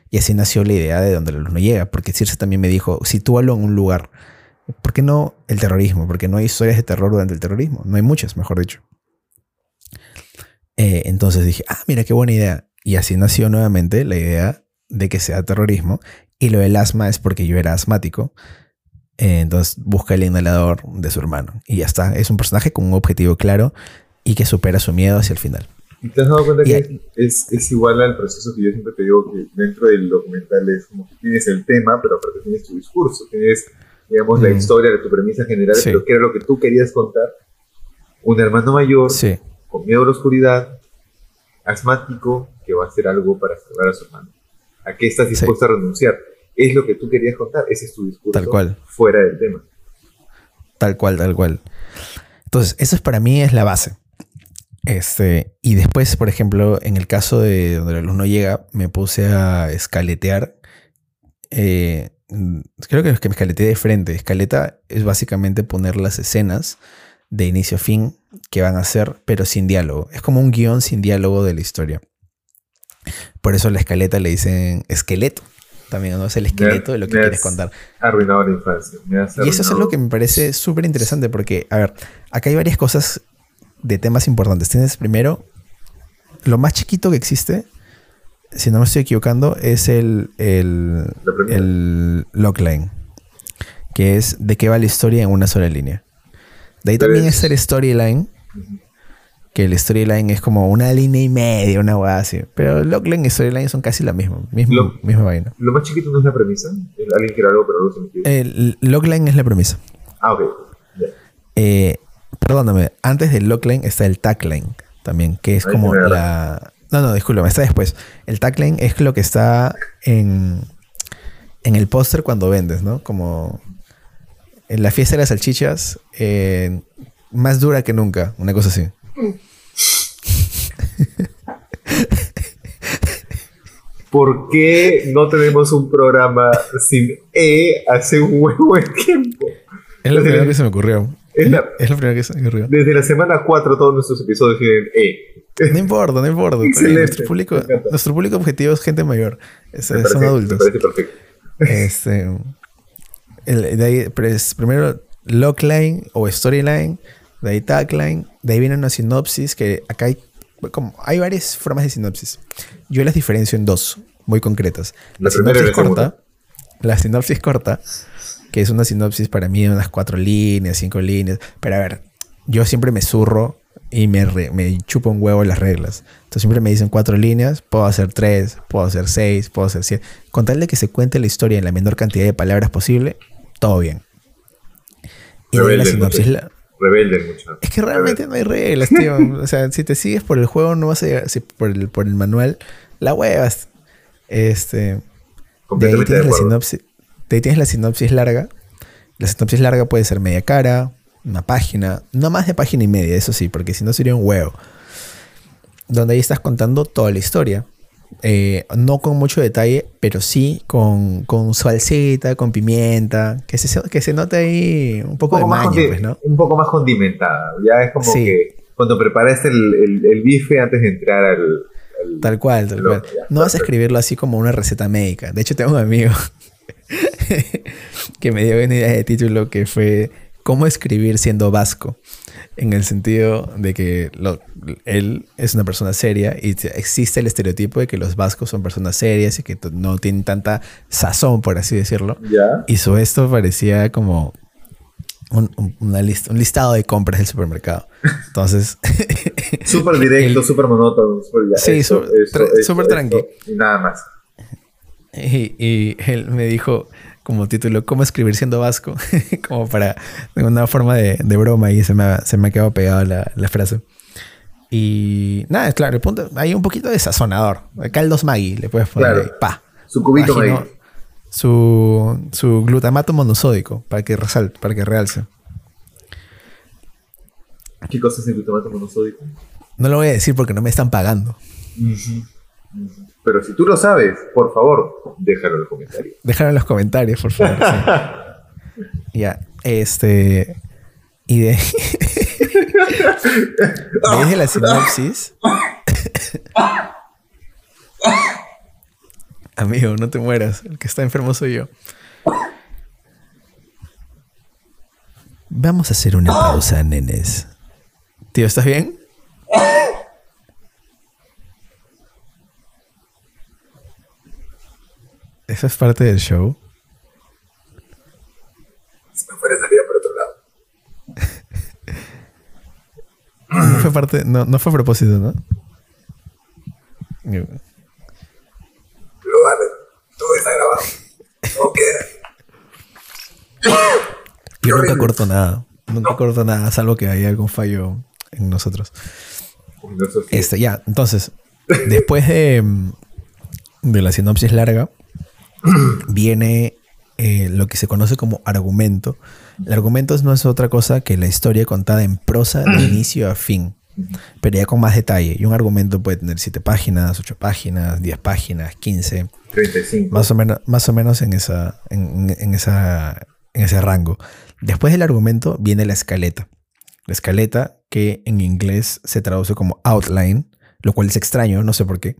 Y así nació la idea de donde la luz no llega, porque Circe también me dijo, sitúalo en un lugar. ¿Por qué no el terrorismo? Porque no hay historias de terror durante el terrorismo. No hay muchas, mejor dicho. Eh, entonces dije, ah, mira qué buena idea. Y así nació nuevamente la idea de que sea terrorismo. Y lo del asma es porque yo era asmático. Eh, entonces busca el inhalador de su hermano. Y ya está. Es un personaje con un objetivo claro y que supera su miedo hacia el final. ¿Y te has dado cuenta que es, es igual al proceso que yo siempre te digo que dentro del documental es como que tienes el tema, pero aparte tienes tu discurso, tienes, digamos, la Mm. historia de tu premisa general, Sí. pero que era lo que tú querías contar. Un hermano mayor Sí, con miedo a la oscuridad, asmático, que va a hacer algo para salvar a su hermano. ¿A qué estás dispuesto a renunciar? Es lo que tú querías contar, ese es tu discurso Tal cual. fuera del tema. tal cual, tal cual. Entonces, eso es para mí es la base. Este, y después, por ejemplo, en el caso de donde la luz no llega, me puse a escaletear. Eh, creo que es que me escaleteé de frente. Escaleta es básicamente poner las escenas de inicio a fin que van a ser, pero sin diálogo. Es como un guion sin diálogo de la historia. Por eso la escaleta le dicen esqueleto. También, ¿no? Es el esqueleto de lo que quieres contar. Arruinado la infancia. Y eso es algo que me parece súper interesante porque, a ver, acá hay varias cosas de temas importantes. Tienes primero, lo más chiquito que existe, si no me estoy equivocando, es el, el, el logline, que es de qué va la historia en una sola línea. De ahí también es- está el storyline, que el storyline es como una línea y media, una hueá así. Pero logline y storyline son casi la misma, misma, Lo- misma vaina. Lo más chiquito no es la premisa. Alguien quiere algo, pero algo se me. El logline es la premisa. Ah, ok. Ya. Eh, perdóname, antes del logline está el tagline. también, que es Ahí como la... No, no, disculpa, está después. El tagline es lo que está en, en el póster cuando vendes, ¿no? Como en la fiesta de las salchichas, eh, más dura que nunca, una cosa así. ¿Por qué no tenemos un programa sin E hace un huevo de tiempo? Es lo primero que se me ocurrió. Es la- Es lo primero que me ocurrió. Desde la semana 4 todos nuestros episodios tienen E. No importa, no importa. Nuestro público, nuestro público objetivo es gente mayor. Es- son parece- adultos. Me parece perfecto. Este, el- de ahí, pues, primero logline o storyline, de ahí tagline, de ahí viene una sinopsis que acá hay, como, hay varias formas de sinopsis. Yo las diferencio en dos muy concretas. La, La primera sinopsis la corta, la sinopsis corta, que es una sinopsis para mí de unas cuatro líneas, cinco líneas. Pero a ver, yo siempre me zurro y me, re- me chupo un huevo las reglas. Entonces siempre me dicen cuatro líneas, puedo hacer tres, puedo hacer seis, puedo hacer siete. Con tal de que se cuente la historia en la menor cantidad de palabras posible, todo bien. Y de ahí la Rebelde, sinopsis... la- Rebelde mucho. es que realmente no hay reglas, tío. O sea, si te sigues por el juego, no vas a llegar, si por el, por el manual, la huevas. Este, de ahí de tienes la sinopsis. Ahí tienes la sinopsis larga. La sinopsis larga puede ser media cara, una página, no más de página y media, eso sí, porque si no sería un huevo. Donde ahí estás contando toda la historia. Eh, no con mucho detalle, pero sí con, con salsita, con pimienta, que se, que se note ahí un Un poco, poco, de más maña, pues, ¿no? un poco más condimentada. Ya es como Sí. que cuando preparaste el, el, el bife antes de entrar al. al- Tal cual, tal cual. No vas a escribirlo así como una receta médica. De hecho, tengo un amigo que me dio una idea de título que fue ¿Cómo escribir siendo vasco? En el sentido de que lo- él es una persona seria y te- existe el estereotipo de que los vascos son personas serias y que no tienen tanta sazón, por así decirlo. Ya. Hizo esto, parecía como un, un- una lista, un listado de compras del supermercado. Entonces, Súper directo, súper monótono. súper ya, Sí, su- súper esto, tranqui. Y nada más. Y, y él me dijo como título, ¿cómo escribir siendo vasco? como para una forma de, de broma y se me, ha- se me ha quedado pegada la, la frase. Y nada, es claro, el punto, hay un poquito de sazonador. Caldos Maggi, le puedes poner Claro. ahí, pa. Su cubito ahí. Su, su glutamato monosódico para que resalte, para que realce. ¿Qué cosa es el glutamato monosódico? No lo voy a decir porque no me están pagando. Pero si tú lo sabes, por favor, déjalo en los comentarios. Déjalo en los comentarios, por favor. sí. Ya, este. Y de. ¿Veis la sinopsis? Amigo, no te mueras. El que está enfermo soy yo. Vamos a hacer una pausa, nenes. Tío, ¿estás bien? Eso es parte del show. Si me fuera salida por otro lado. No fue parte, no, no fue a propósito, ¿no? Vale, todo está grabado. Queda. Yo nunca horrible. corto nada. Nunca corto nada, salvo que haya algún fallo en nosotros. No. Este, ya, entonces, después de, mm, de la sinopsis larga, viene eh, lo que se conoce como argumento. El argumento no es otra cosa que la historia contada en prosa de inicio a fin, pero ya con más detalle. Y un argumento puede tener 7 páginas, 8 páginas, 10 páginas, 15. 35. Más o menos, más o menos en, esa, en, esa, en ese rango. Después del argumento viene la escaleta. La escaleta que en inglés se traduce como outline, lo cual es extraño, no sé por qué.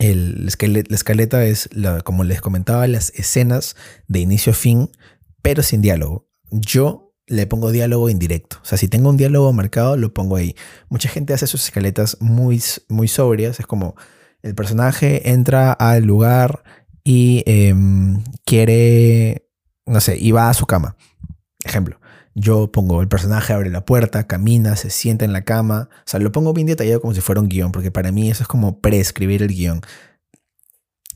El, la escale- la escaleta es, la, como les comentaba, las escenas de inicio a fin, pero sin diálogo. Yo le pongo diálogo indirecto. O sea, si tengo un diálogo marcado, lo pongo ahí. Mucha gente hace sus escaletas muy, muy sobrias. Es como el personaje entra al lugar y em, quiere, no sé, y va a su cama. Ejemplo, yo pongo el personaje abre la puerta, camina, se sienta en la cama. O sea, lo pongo bien detallado como si fuera un guion, porque para mí eso es como preescribir el guion.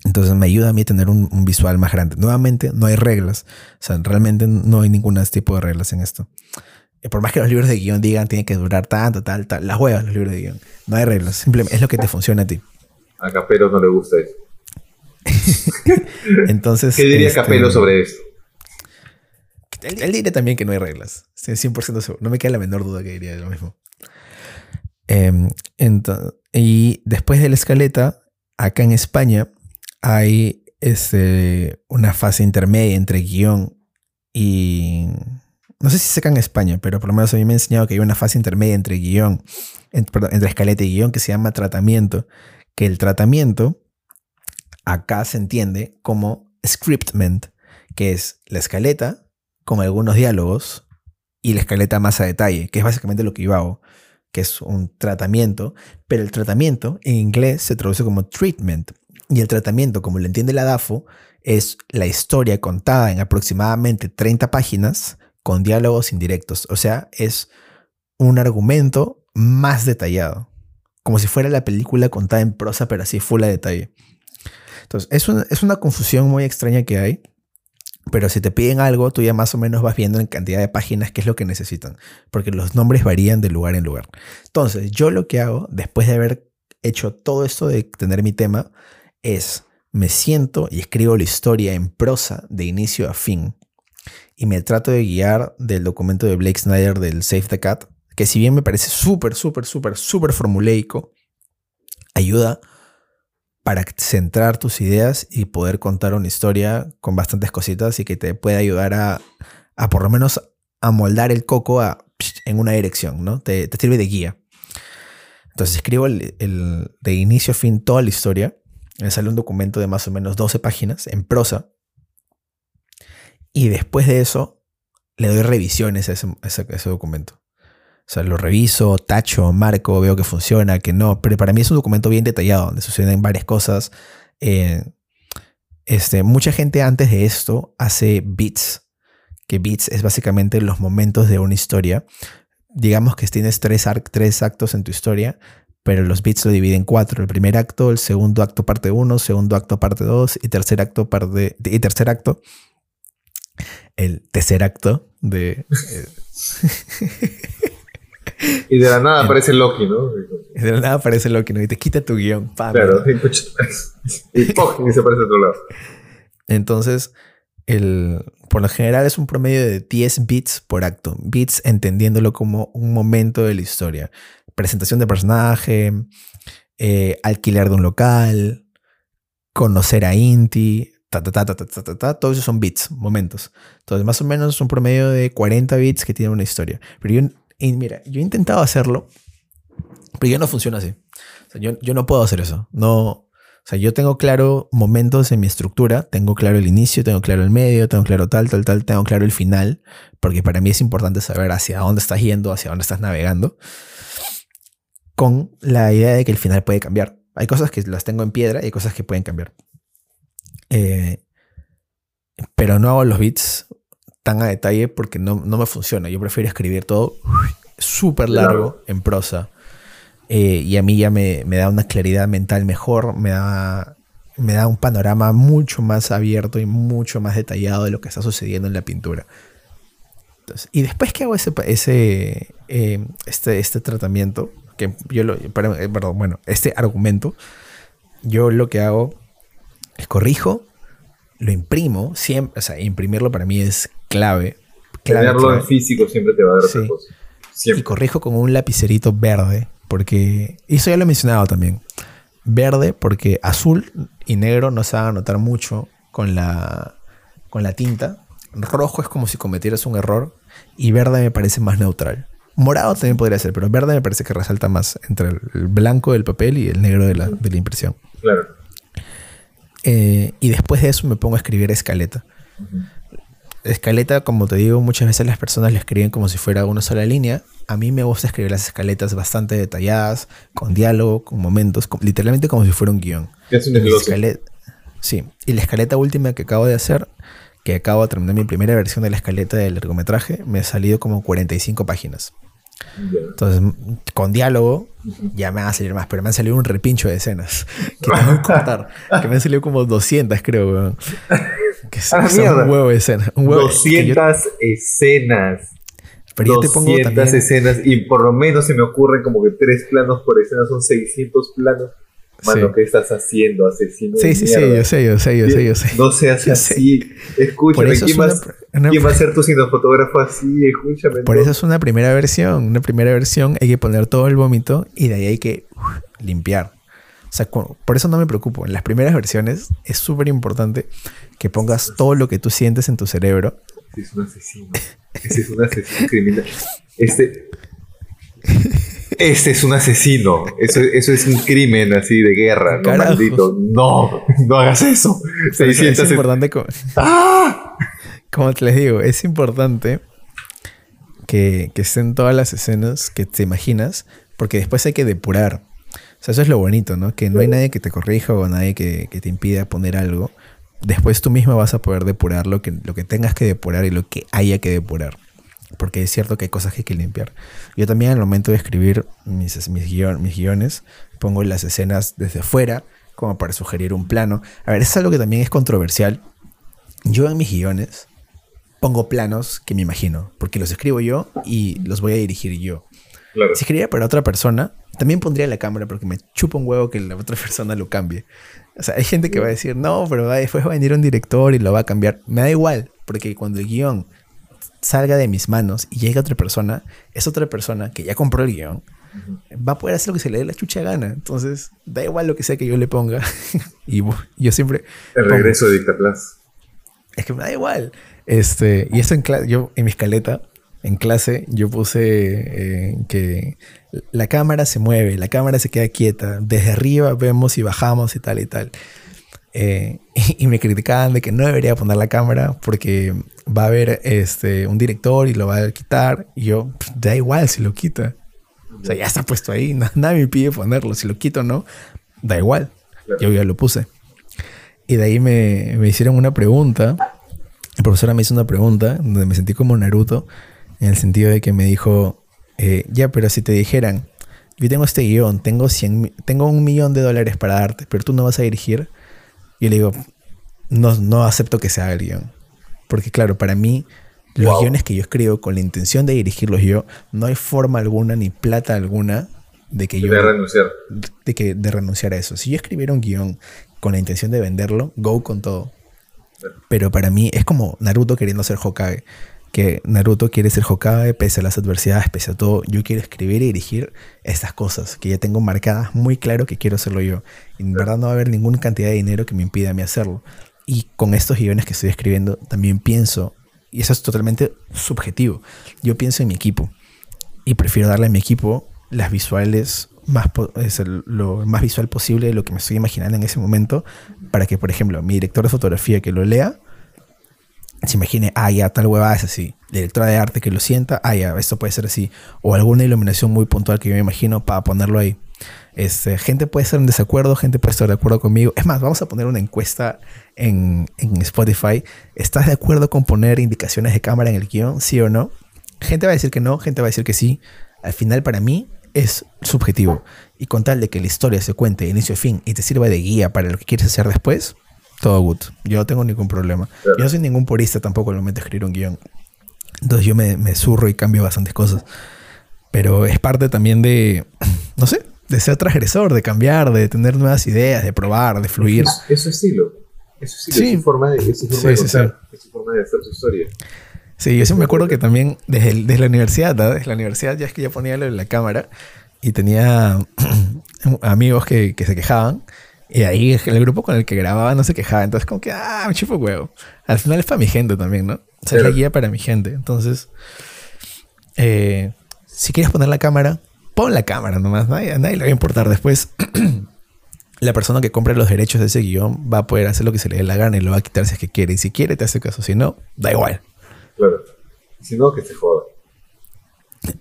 Entonces me ayuda a mí a tener un, un visual más grande. Nuevamente, no hay reglas. O sea, realmente no hay ningún tipo de reglas en esto. por más que los libros de guion digan tiene que durar tanto, tal, tal, las huevas los libros de guion. No hay reglas, simplemente es lo que te funciona a ti. A Capelo no le gusta eso. Entonces. ¿Qué diría este, Capelo sobre eso? Él, diría también que no hay reglas. 100% seguro. No me queda la menor duda que diría lo mismo. Em, y después de la escaleta, acá en España hay este, una fase intermedia entre guion y... No sé si se en España, pero por lo menos a mí me ha enseñado que hay una fase intermedia entre guion, entre escaleta y guion que se llama tratamiento, que el tratamiento acá se entiende como scriptment, que es la escaleta con algunos diálogos y la escaleta más a detalle, que es básicamente lo que yo hago, que es un tratamiento, pero el tratamiento en inglés se traduce como treatment. Y el tratamiento, como lo entiende la DAFO, es la historia contada en aproximadamente 30 páginas con diálogos indirectos. O sea, es un argumento más detallado. Como si fuera la película contada en prosa, pero así full a detalle. Entonces, es es una confusión muy extraña que hay. Pero si te piden algo, tú ya más o menos vas viendo en cantidad de páginas qué es lo que necesitan, porque los nombres varían de lugar en lugar. Entonces, yo lo que hago, después de haber hecho todo esto de tener mi tema, es me siento y escribo la historia en prosa de inicio a fin y me trato de guiar del documento de Blake Snyder del Save the Cat, que si bien me parece súper, súper, súper, súper formuleico, ayuda para centrar tus ideas y poder contar una historia con bastantes cositas y que te pueda ayudar a, a por lo menos a moldar el coco en una dirección, ¿no? Te, te, sirve de guía. Entonces escribo el, el, de inicio a fin toda la historia me sale un documento de más o menos 12 páginas en prosa. Y después de eso, le doy revisiones a ese, documento. O sea, lo reviso, tacho, marco, veo que funciona, que no. Pero para mí es un documento bien detallado, donde suceden varias cosas. Eh, este, mucha gente antes de esto hace beats, que beats es básicamente los momentos de una historia. Digamos que tienes tres, tres actos en tu historia, pero los bits lo dividen en cuatro. El primer acto, el segundo acto parte 1, segundo acto parte 2 y tercer acto parte y tercer acto el tercer acto de eh, y de la nada aparece Loki, ¿no? Y de la nada aparece Loki, ¿no? Y te quita tu guion. claro, y, y, y se aparece a otro lado. Entonces, el, por lo general es un promedio de 10 bits por acto. Bits entendiéndolo como un momento de la historia presentación de personaje, eh, alquiler de un local, conocer a Inti, ta, ta, ta, ta, todos esos son bits, momentos. Entonces, más o menos es un promedio de 40 bits que tiene una historia. Pero yo, mira, yo he intentado hacerlo, pero yo no funciona así. yo, yo no puedo hacer eso. No, o sea, yo tengo claro momentos en mi estructura, tengo claro el inicio, tengo claro el medio, tengo claro tal, tal, tal, tengo claro el final, porque para mí es importante saber hacia dónde estás yendo, hacia dónde estás navegando con la idea de que el final puede cambiar. Hay cosas que las tengo en piedra y hay cosas que pueden cambiar. Eh, pero no hago los beats tan a detalle porque no, me funciona. Yo prefiero escribir todo súper largo en prosa. Eh, y a mí ya me, da una claridad mental mejor, me da, me da un panorama mucho más abierto y mucho más detallado de lo que está sucediendo en la pintura. y después que hago ese, ese eh, este, este tratamiento, que yo lo, perdón, eh, bueno, este argumento, yo lo que hago es corrijo, lo imprimo, siempre, o sea, imprimirlo para mí es clave. Tenerlo en físico siempre te va a dar otra cosa. Y corrijo con un lapicerito verde, porque, y eso ya lo he mencionado también, verde porque azul y negro no se van a notar mucho con la, con la tinta. Rojo es como si cometieras un error y verde me parece más neutral. Morado también podría ser, pero verde me parece que resalta más entre el blanco del papel y el negro de la, impresión. Claro. Eh, y después de eso me pongo a escribir escaleta. Escaleta, como te digo, muchas veces las personas la escriben como si fuera una sola línea. A mí me gusta escribir las escaletas bastante detalladas, con diálogo, con momentos, literalmente como si fuera un guion. Es un Sí, y la escaleta última que acabo de hacer, que acabo de terminar mi primera versión de la escaleta del largometraje, me ha salido como 45 páginas. Entonces, con diálogo, ya me van a salir más, pero me han salido un repincho de escenas que tengo que cortar. que me han salido como 200, creo, Que ah, son un huevo de escenas. 200 escenas. Pero yo te pongo 200 también... escenas y por lo menos se me ocurren como que tres planos por escena, son 600 planos. Mano, Sí. ¿qué estás haciendo, asesino? Sí, de sí, sí, yo sé, yo sé, yo sé, yo sé. No seas Yo sé. así. Por Escúchame, ¿quién, es va, una, una- quién va a ser tu cinefotógrafo así? Escúchame. por ¿no? eso es una primera versión. Una primera versión hay que poner todo el vómito y de ahí hay que limpiar. O sea, por eso no me preocupo. En las primeras versiones es súper importante que pongas todo lo que tú sientes en tu cerebro. Ese es un asesino. Ese es un asesino criminal. Este. Este es un asesino. Eso, eso es un crimen así de guerra, ¿no? Maldito. No, no hagas eso. Pero es- 600 es importante, co- ¡Ah! como te les digo, es importante que, que estén todas las escenas que te imaginas, porque después hay que depurar. O sea, eso es lo bonito, ¿no? Que no hay nadie que te corrija o nadie que, que te impida poner algo. Después tú mismo vas a poder depurar lo que, lo que tengas que depurar y lo que haya que depurar. Porque es cierto que hay cosas que hay que limpiar. Yo también al momento de escribir mis, mis, guion- mis guiones, pongo las escenas desde afuera, como para sugerir un plano. A ver, es algo que también es controversial. Yo en mis guiones pongo planos que me imagino, porque los escribo yo y los voy a dirigir yo. Claro. Si escribiera para otra persona, también pondría la cámara porque me chupa un huevo que la otra persona lo cambie. O sea, hay gente que va a decir, no, pero después va a venir un director y lo va a cambiar. Me da igual, porque cuando el guion salga de mis manos y llegue a otra persona, es otra persona que ya compró el guion, va a poder hacer lo que se le dé la chucha gana. Entonces, da igual lo que sea que yo le ponga. y yo siempre... El regreso de Dictaplas. es que me da igual. Este, y esto en clase, yo en mi escaleta, en clase, yo puse eh, que la cámara se mueve, la cámara se queda quieta, desde arriba vemos y bajamos y tal y tal. Eh, y, y me criticaban de que no debería poner la cámara porque va a haber este, un director y lo va a quitar. Y yo, "Pff, da igual si lo quita. O sea, ya está puesto ahí, na- nadie me pide ponerlo. Si lo quito o no, da igual. Claro. Yo ya lo puse. Y de ahí me, me hicieron una pregunta. La profesora me hizo una pregunta donde me sentí como Naruto, en el sentido de que me dijo, eh, ya, pero si te dijeran, yo tengo este guion, tengo, 100 mi- tengo un millón de dólares para darte, pero tú no vas a dirigir, yo le digo, no, no acepto que se haga el guion. Porque claro, para mí, los Wow. guiones que yo escribo con la intención de dirigirlos yo, no hay forma alguna ni plata alguna de que yo De renunciar. de, que, de renunciar a eso. Si yo escribiera un guion con la intención de venderlo, go con todo. Pero para mí es como Naruto queriendo ser Hokage. Que Naruto quiere ser Hokage pese a las adversidades, pese a todo. Yo quiero escribir y dirigir estas cosas que ya tengo marcadas muy claro que quiero hacerlo yo. En verdad no va a haber ninguna cantidad de dinero que me impida a mí hacerlo. Y con estos guiones que estoy escribiendo también pienso, y eso es totalmente subjetivo, yo pienso en mi equipo y prefiero darle a mi equipo las visuales más es lo más visual posible de lo que me estoy imaginando en ese momento para que por ejemplo mi director de fotografía que lo lea se imagine ah ya tal huevada es así directora de arte que lo sienta ah ya esto puede ser así o alguna iluminación muy puntual que yo me imagino para ponerlo ahí este, gente puede estar en desacuerdo, gente puede estar de acuerdo conmigo. Es más, vamos a poner una encuesta en, en Spotify. ¿Estás de acuerdo con poner indicaciones de cámara en el guion? ¿Sí o no? Gente va a decir que no, gente va a decir que sí. Al final, para mí, es subjetivo. Y con tal de que la historia se cuente de inicio a fin y te sirva de guía para lo que quieres hacer después, todo good. Yo no tengo ningún problema. Claro. Yo no soy ningún purista tampoco al momento de escribir un guion. Entonces yo me, me zurro y cambio bastantes cosas. Pero es parte también de, no sé, de ser transgresor, de cambiar, de tener nuevas ideas, de probar, de fluir. Es, es su estilo. Es su estilo. Sí. Es su forma de, es su forma Sí, de sí, contar. Es su forma de hacer su historia. Sí, yo sí me acuerdo que también desde, el- desde la universidad, ¿no? desde la universidad ya es que ya ponía lo de la cámara y tenía amigos que, que se quejaban y ahí el grupo con el que grababa no se quejaba, entonces como que, ah, me chupo huevo. Al final es para mi gente también, ¿no? O sea, es la guía para mi gente. Entonces, eh, si quieres poner la cámara, pon la cámara nomás, nadie, a nadie le va a importar después. La persona que compre los derechos de ese guion va a poder hacer lo que se le dé la gana y lo va a quitar si es que quiere. Y si quiere, te hace caso. Si no, da igual. Claro. Si no, que se joda.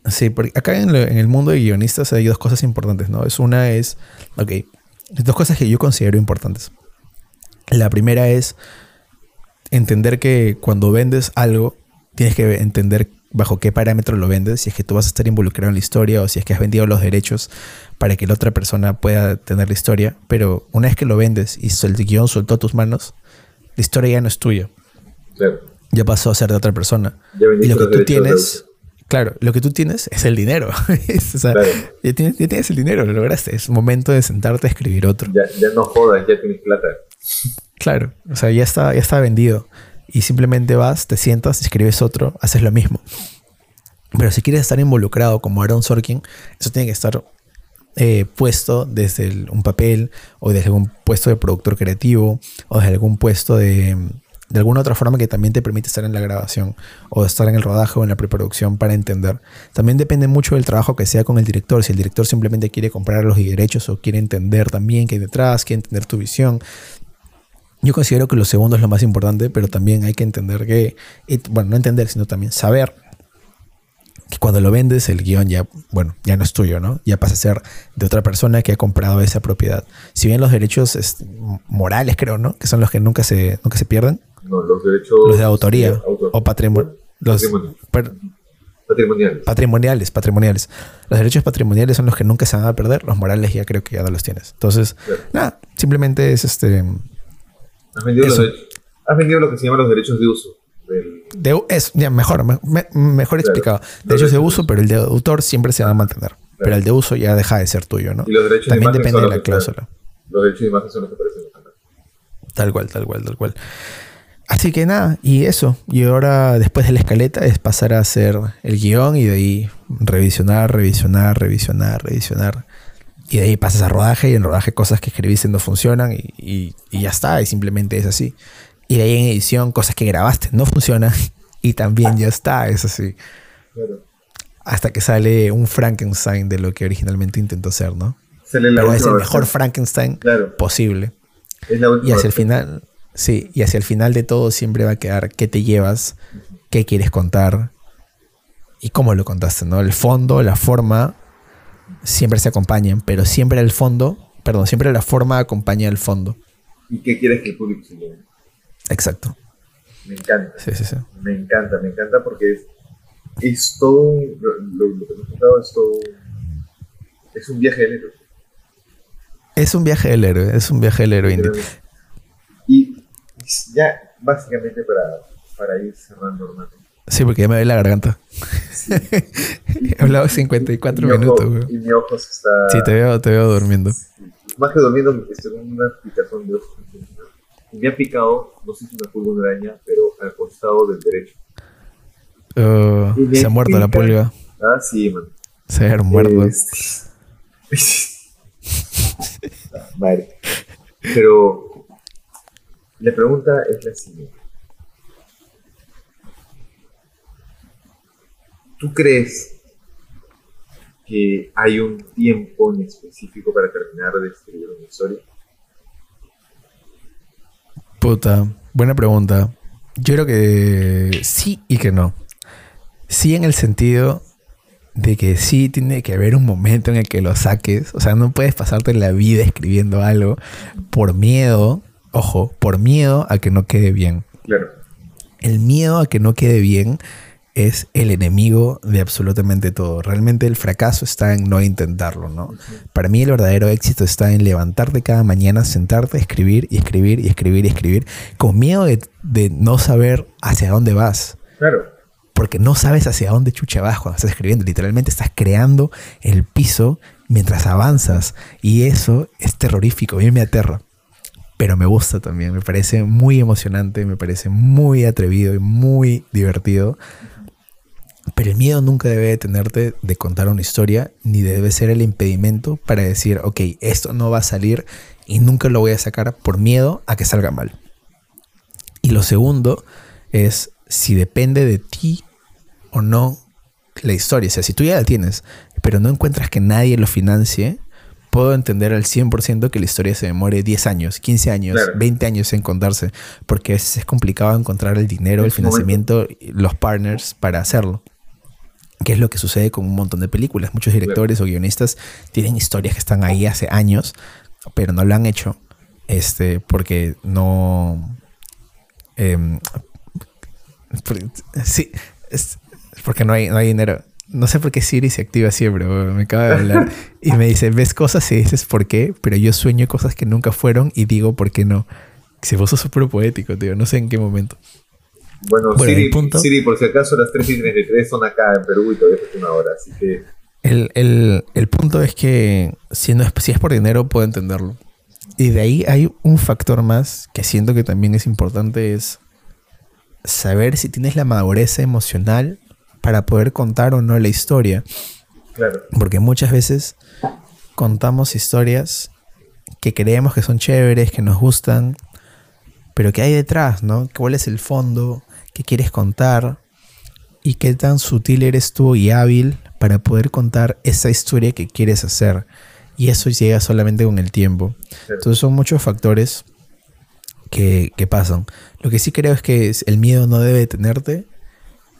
Sí, porque acá en, lo- en el mundo de guionistas hay dos cosas importantes, ¿no? Es una es, ok, dos cosas que yo considero importantes. La primera es entender que cuando vendes algo, tienes que entender bajo qué parámetro lo vendes, si es que tú vas a estar involucrado en la historia o si es que has vendido los derechos para que la otra persona pueda tener la historia. Pero una vez que lo vendes y el guion soltó tus manos, la historia ya no es tuya Claro. ya pasó a ser de otra persona. Y lo que tú tienes, Claro, lo que tú tienes es el dinero. o sea, ya, tienes, el dinero, lo lograste. Es momento de sentarte a escribir otro. Ya, ya no jodas, ya tienes plata. Claro, o sea, ya está, ya está vendido. Y simplemente vas, te sientas, escribes otro, haces lo mismo. Pero si quieres estar involucrado como Aaron Sorkin, eso tiene que estar eh, puesto desde un papel o desde algún puesto de productor creativo o desde algún puesto de, de alguna otra forma que también te permite estar en la grabación o estar en el rodaje o en la preproducción para entender. También depende mucho del trabajo que sea con el director. Si el director simplemente quiere comprar los derechos o quiere entender también qué hay detrás, quiere entender tu visión. Yo considero que lo segundo es lo más importante, pero también hay que entender que, bueno, no entender, sino también saber que cuando lo vendes el guion ya, bueno, ya no es tuyo, ¿no? Ya pasa a ser de otra persona que ha comprado esa propiedad. Si bien los derechos morales, creo, ¿no? Que son los que nunca se, nunca se pierden, no, los derechos. Los de autoría o patrimonio. Los patrimoniales. Patrimoniales, patrimoniales. Los derechos patrimoniales son los que nunca se van a perder, los morales ya creo que ya no los tienes. Entonces, nada, simplemente es este. Has vendido, has vendido, lo que se llama los derechos de uso. De, es ya, mejor, mejor explicado. Derechos de uso, pero el de autor siempre se va a mantener. Pero el de uso ya deja de ser tuyo, ¿no? Y los derechos También depende de la cláusula. Los derechos de imagen son los que aparecen en Tal cual, tal cual, tal cual. Así que nada, y eso. Y ahora, después de la escaleta, es pasar a hacer el guion y de ahí revisionar, revisionar, revisionar, revisionar. Y de ahí pasas a rodaje y en rodaje cosas que escribiste no funcionan y, ya está, y simplemente es así. Y de ahí en edición cosas que grabaste no funcionan y también ya está, es así. Hasta que sale un Frankenstein de lo que originalmente intentó ser, ¿no? Pero es el mejor Frankenstein posible. y hacia el final Sí, y hacia el final de todo siempre va a quedar qué te llevas, qué quieres contar y cómo lo contaste, ¿no? El fondo, la forma, siempre se acompañan, pero siempre el fondo, perdón, siempre la forma acompaña el fondo. ¿Y qué quieres que el público se lleve? Exacto. Me encanta. Sí, sí, sí. Me encanta, me encanta porque es, es todo, lo, que me has contado es todo, es un viaje del héroe. Es un viaje del héroe, es un viaje del héroe. Y ya básicamente para, para ir cerrando, hermano. Sí, porque ya me ve la garganta. He hablado 54 minutos, Y mi ojo se está. Sí, te veo, te veo durmiendo. Más que durmiendo, estoy con una picazón de ojos. Y me ha picado, no sé si una pulga de araña, pero al costado del derecho. Uh, se ha muerto la pulga. Ah, sí, man. Se ha muerto. Madre. Pero la pregunta es la siguiente. ¿Tú crees que hay un tiempo en específico para terminar de escribir una historia? Puta, buena pregunta. Yo creo que sí y que no. Sí en el sentido de que sí tiene que haber un momento en el que lo saques. O sea, no puedes pasarte la vida escribiendo algo por miedo ojo, por miedo a que no quede bien. Claro. El miedo a que no quede bien es el enemigo de absolutamente todo. Realmente el fracaso está en no intentarlo, ¿no? Para mí el verdadero éxito está en levantarte cada mañana, sentarte, escribir y escribir y escribir y escribir, con miedo de, de no saber hacia dónde vas. Claro. Porque no sabes hacia dónde chucha vas cuando estás escribiendo. Literalmente estás creando el piso mientras avanzas. Y eso es terrorífico. A mí me aterra pero me gusta también, me parece muy emocionante, me parece muy atrevido y muy divertido. Pero el miedo nunca debe detenerte de contar una historia, ni debe ser el impedimento para decir, ok, esto no va a salir y nunca lo voy a sacar por miedo a que salga mal. Y lo segundo es si depende de ti o no la historia. O sea, si tú ya la tienes, pero no encuentras que nadie lo financie, puedo entender al 100% que la historia se demore 10 años, 15 años, 20 años en contarse, porque es, es complicado encontrar el dinero, el financiamiento, los partners para hacerlo. Que es lo que sucede con un montón de películas. Muchos directores o guionistas tienen historias que están ahí hace años, pero no lo han hecho este, porque no... Em, sí, es porque no hay, no hay dinero no sé por qué Siri se activa siempre, me acaba de hablar y me dice, ves cosas y dices por qué, pero yo sueño cosas que nunca fueron y digo por qué no. Se puso súper poético, tío, no sé en qué momento. Bueno, Bueno, Siri, punto- Siri, por si acaso, las 3 y 33 son acá en Perú y todavía es una hora, así que El, el- el punto es que si, no es, si es por dinero, puedo entenderlo. Y de ahí hay un factor más que siento que también es importante, es saber si tienes la madurez emocional para poder contar o no la historia. claro, Porque muchas veces contamos historias que creemos que son chéveres, que nos gustan, pero ¿qué hay detrás, no? ¿Cuál es el fondo? ¿Qué quieres contar? ¿Y qué tan sutil eres tú y hábil para poder contar esa historia que quieres hacer? Y eso llega solamente con el tiempo. Entonces son muchos factores que, que pasan. Lo que sí creo es que el miedo no debe detenerte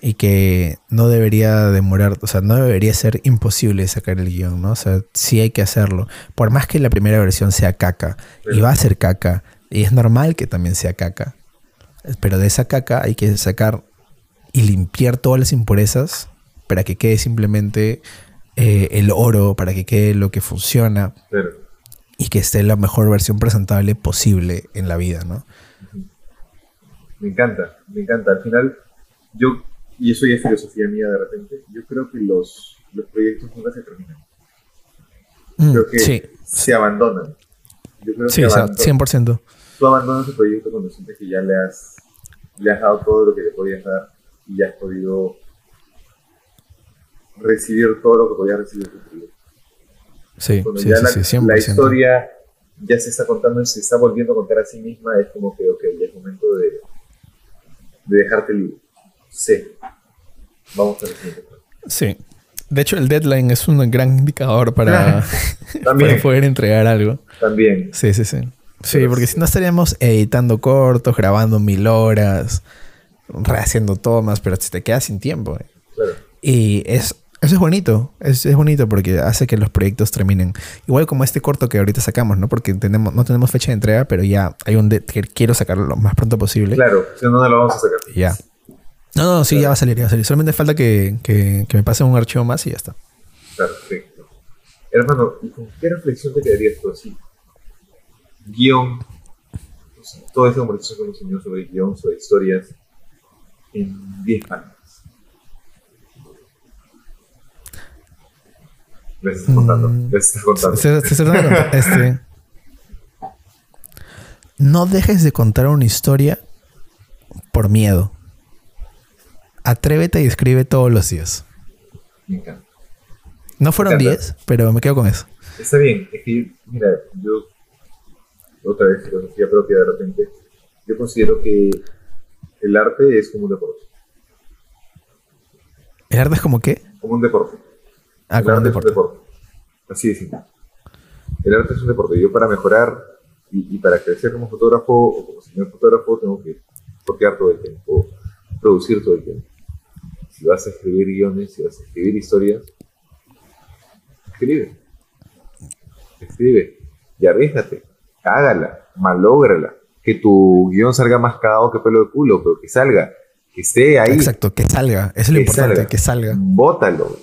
y que no debería demorar, o sea, no debería ser imposible sacar el guion, ¿no? O sea, sí hay que hacerlo. Por más que la primera versión sea caca, y va a ser caca, y es normal que también sea caca, pero de esa caca hay que sacar y limpiar todas las impurezas para que quede simplemente eh, el oro, para que quede lo que funciona y que esté la mejor versión presentable posible en la vida, ¿no? Me encanta, me encanta. Al final, yo, y eso ya es filosofía mía de repente, yo creo que los, los proyectos nunca se terminan. Mm, Creo que sí, se abandonan. Yo creo sí, que o sea, abandonan. 100%. tú abandonas el proyecto cuando sientes que ya le has, le has dado todo lo que le podías dar y ya has podido recibir todo lo que podías recibir tu proyecto. Sí, Cuando sí, ya sí, la, sí, 100%. la historia ya se está contando y se está volviendo a contar a sí misma, es como que, ok, ya es momento de, de dejarte libre. Sí. Vamos a parte. Sí. De hecho, el deadline es un gran indicador para, poder entregar algo. también. Sí, sí, sí. Sí, Pero porque sí. si no estaríamos editando cortos, grabando mil horas, rehaciendo tomas, pero te queda sin tiempo. eh. Claro. Y es, eso es bonito, es, es bonito porque hace que los proyectos terminen. Igual como este corto que ahorita sacamos, ¿no? Porque tenemos, no tenemos fecha de entrega, pero ya hay un de- que quiero sacarlo lo más pronto posible. Claro, si no, no lo vamos a sacar. Ya. No, no, sí, ya va a salir, ya va a salir. Solamente falta que, que, que me pasen un archivo más y ya está. Perfecto. Hermano, ¿y con qué reflexión te quedarías tú así? Guión, o sea, toda esa conversación que hemos tenido sobre guion, sobre historias, en 10 páginas. Les estás contando, Mm. les estás contando. Se- se- este, no dejes de contar una historia por miedo. Atrévete y escribe todos los días. Me encanta. No fueron Me encanta. 10, pero me quedo con eso. Está bien, es que, mira, yo, otra vez filosofía propia de repente, yo considero que el arte es como un deporte. ¿El arte es como qué? Como un deporte. Ah, el como un deporte. es un deporte. Así de simple. El arte es un deporte. Yo para mejorar y, y para crecer como fotógrafo o como señor fotógrafo tengo que copiar todo el tiempo, producir todo el tiempo. Si vas a escribir guiones, si vas a escribir historias, escribe. Escribe. Y arriesgate. Hágala. Malógrala. Que tu guion salga más cagado que pelo de culo, pero que salga. Que esté ahí. Exacto, que salga. Eso es lo Que importante, salga. que salga. Bótalo.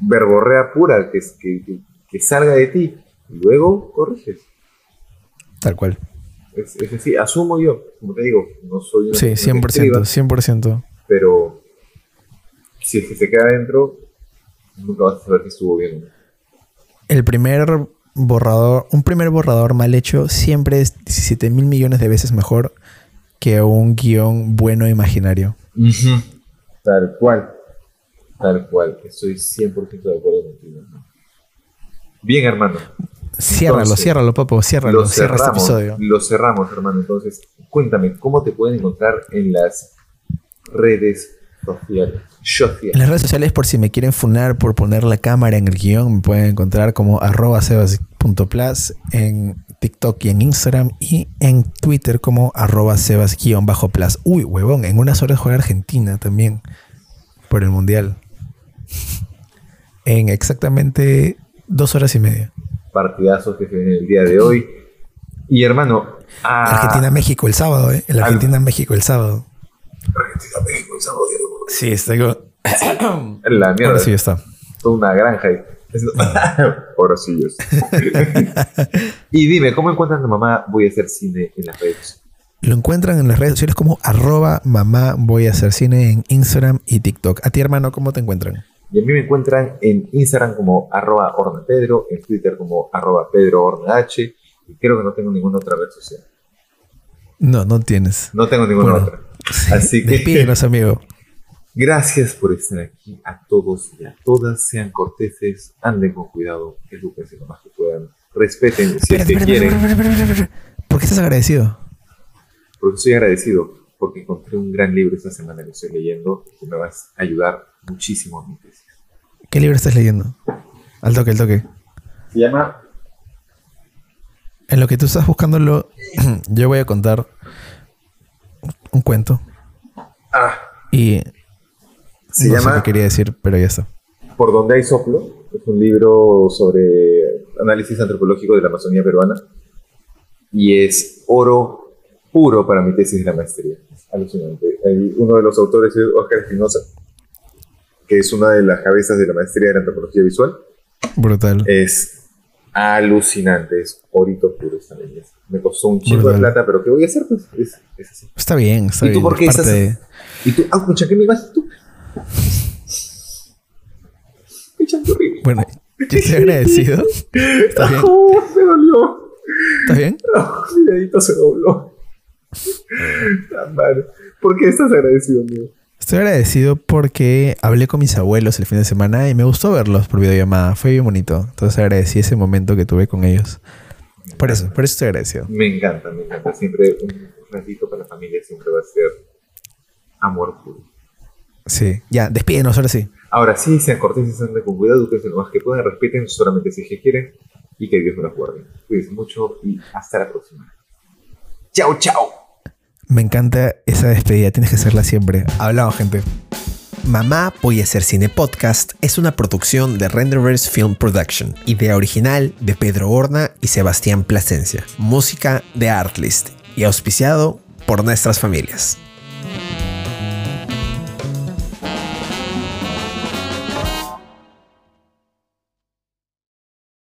Verborrea pura, que, que, que, que salga de ti. Y luego corriges. Tal cual. Es, es decir, asumo yo, como te digo, no soy una Sí, persona que 100%, escriba, 100%. pero si es que se queda adentro, nunca vas a saber si estuvo bien. El primer borrador, un primer borrador mal hecho siempre es 17 mil millones de veces mejor que un guion bueno e imaginario. Tal cual. Tal cual. Estoy 100% de acuerdo contigo. Bien, hermano. Ciérralo, Entonces, ciérralo, Papo, ciérralo, Lo cierra este episodio. lo cerramos, hermano. Entonces, cuéntame, ¿cómo te pueden encontrar en las redes sociales? En las redes sociales, por si me quieren funar por poner la cámara en el guion, me pueden encontrar como arroba sebas.plus en TikTok y en Instagram y en Twitter como arroba sebas-plus. Uy, huevón, en unas horas juega Argentina también por el Mundial. En exactamente dos horas y media. Partidazos que se ven el día de hoy. Y hermano, a Argentina-México el sábado, ¿eh? El Argentina-México el sábado. Argentina, México, el sábado, Sí, está. La mierda. Ahora sí está. Toda una granja ahí. Pobrecillos. y dime, ¿cómo encuentran a tu mamá? Voy a hacer cine en las redes. Lo encuentran en las redes sociales como arroba mamá voy a hacer cine en Instagram y TikTok. A ti, hermano, ¿cómo te encuentran? Y a mí me encuentran en Instagram como arroba ornapedro, en Twitter como arroba pedroornah, y creo que no tengo ninguna otra red social. No, no tienes. No tengo ninguna Bueno, otra. Así que Despídenos, amigo. Gracias por estar aquí a todos y a todas. Sean corteses, anden con cuidado, edúquense lo más que puedan. Respeten si es que espera, quieren, espera, espera, espera, espera, espera. ¿Por qué estás agradecido? porque estoy agradecido porque encontré un gran libro esta semana que estoy leyendo y que me va a ayudar muchísimo en mi tesis. ¿Qué libro estás leyendo? Al toque, al toque. Se llama En lo que tú estás buscándolo, yo voy a contar un cuento. Ah, Y se no sé llama qué quería decir, pero ya está. Por donde hay soplo. Es un libro sobre análisis antropológico de la Amazonía peruana. Y es oro puro para mi tesis de la maestría. Es alucinante. Uno de los autores es Oscar Espinosa, que es una de las cabezas de la maestría de la antropología visual. Brutal. Es alucinante, es orito puro esta. Me costó un chingo de Brutal. plata, pero ¿qué voy a hacer? Pues es, es así. Está bien, está ¿Y tú bien. por qué es parte estás- de- ¿Y tú? Ah, pucha, ¿qué me vas tú? Bueno, yo estoy agradecido. ¿Estás bien? Oh, me dolió. ¿Estás bien? Oh, mi dedito se dobló. Mal. ¿Por qué estás agradecido, amigo? Estoy agradecido porque hablé con mis abuelos el fin de semana y me gustó verlos por videollamada. Fue bien bonito. Entonces agradecí ese momento que tuve con ellos. Por eso, por eso estoy agradecido. Me encanta, me encanta. Siempre un ratito para la familia siempre va a ser amor puro. Sí. Ya, despídenos ahora sí. Ahora sí, sean corteses, anden con cuidado, eduquense lo más que puedan, respeten solamente si es que quieren y que Dios me los guarde. Cuídense mucho y hasta la próxima. Chao, chao. Me encanta esa despedida. Tienes que hacerla siempre. Hablamos, gente. Mamá Voy a hacer cine podcast es una producción de Renderverse Film Production, idea original de Pedro Horna y Sebastián Plasencia, música de Artlist y auspiciado por nuestras familias.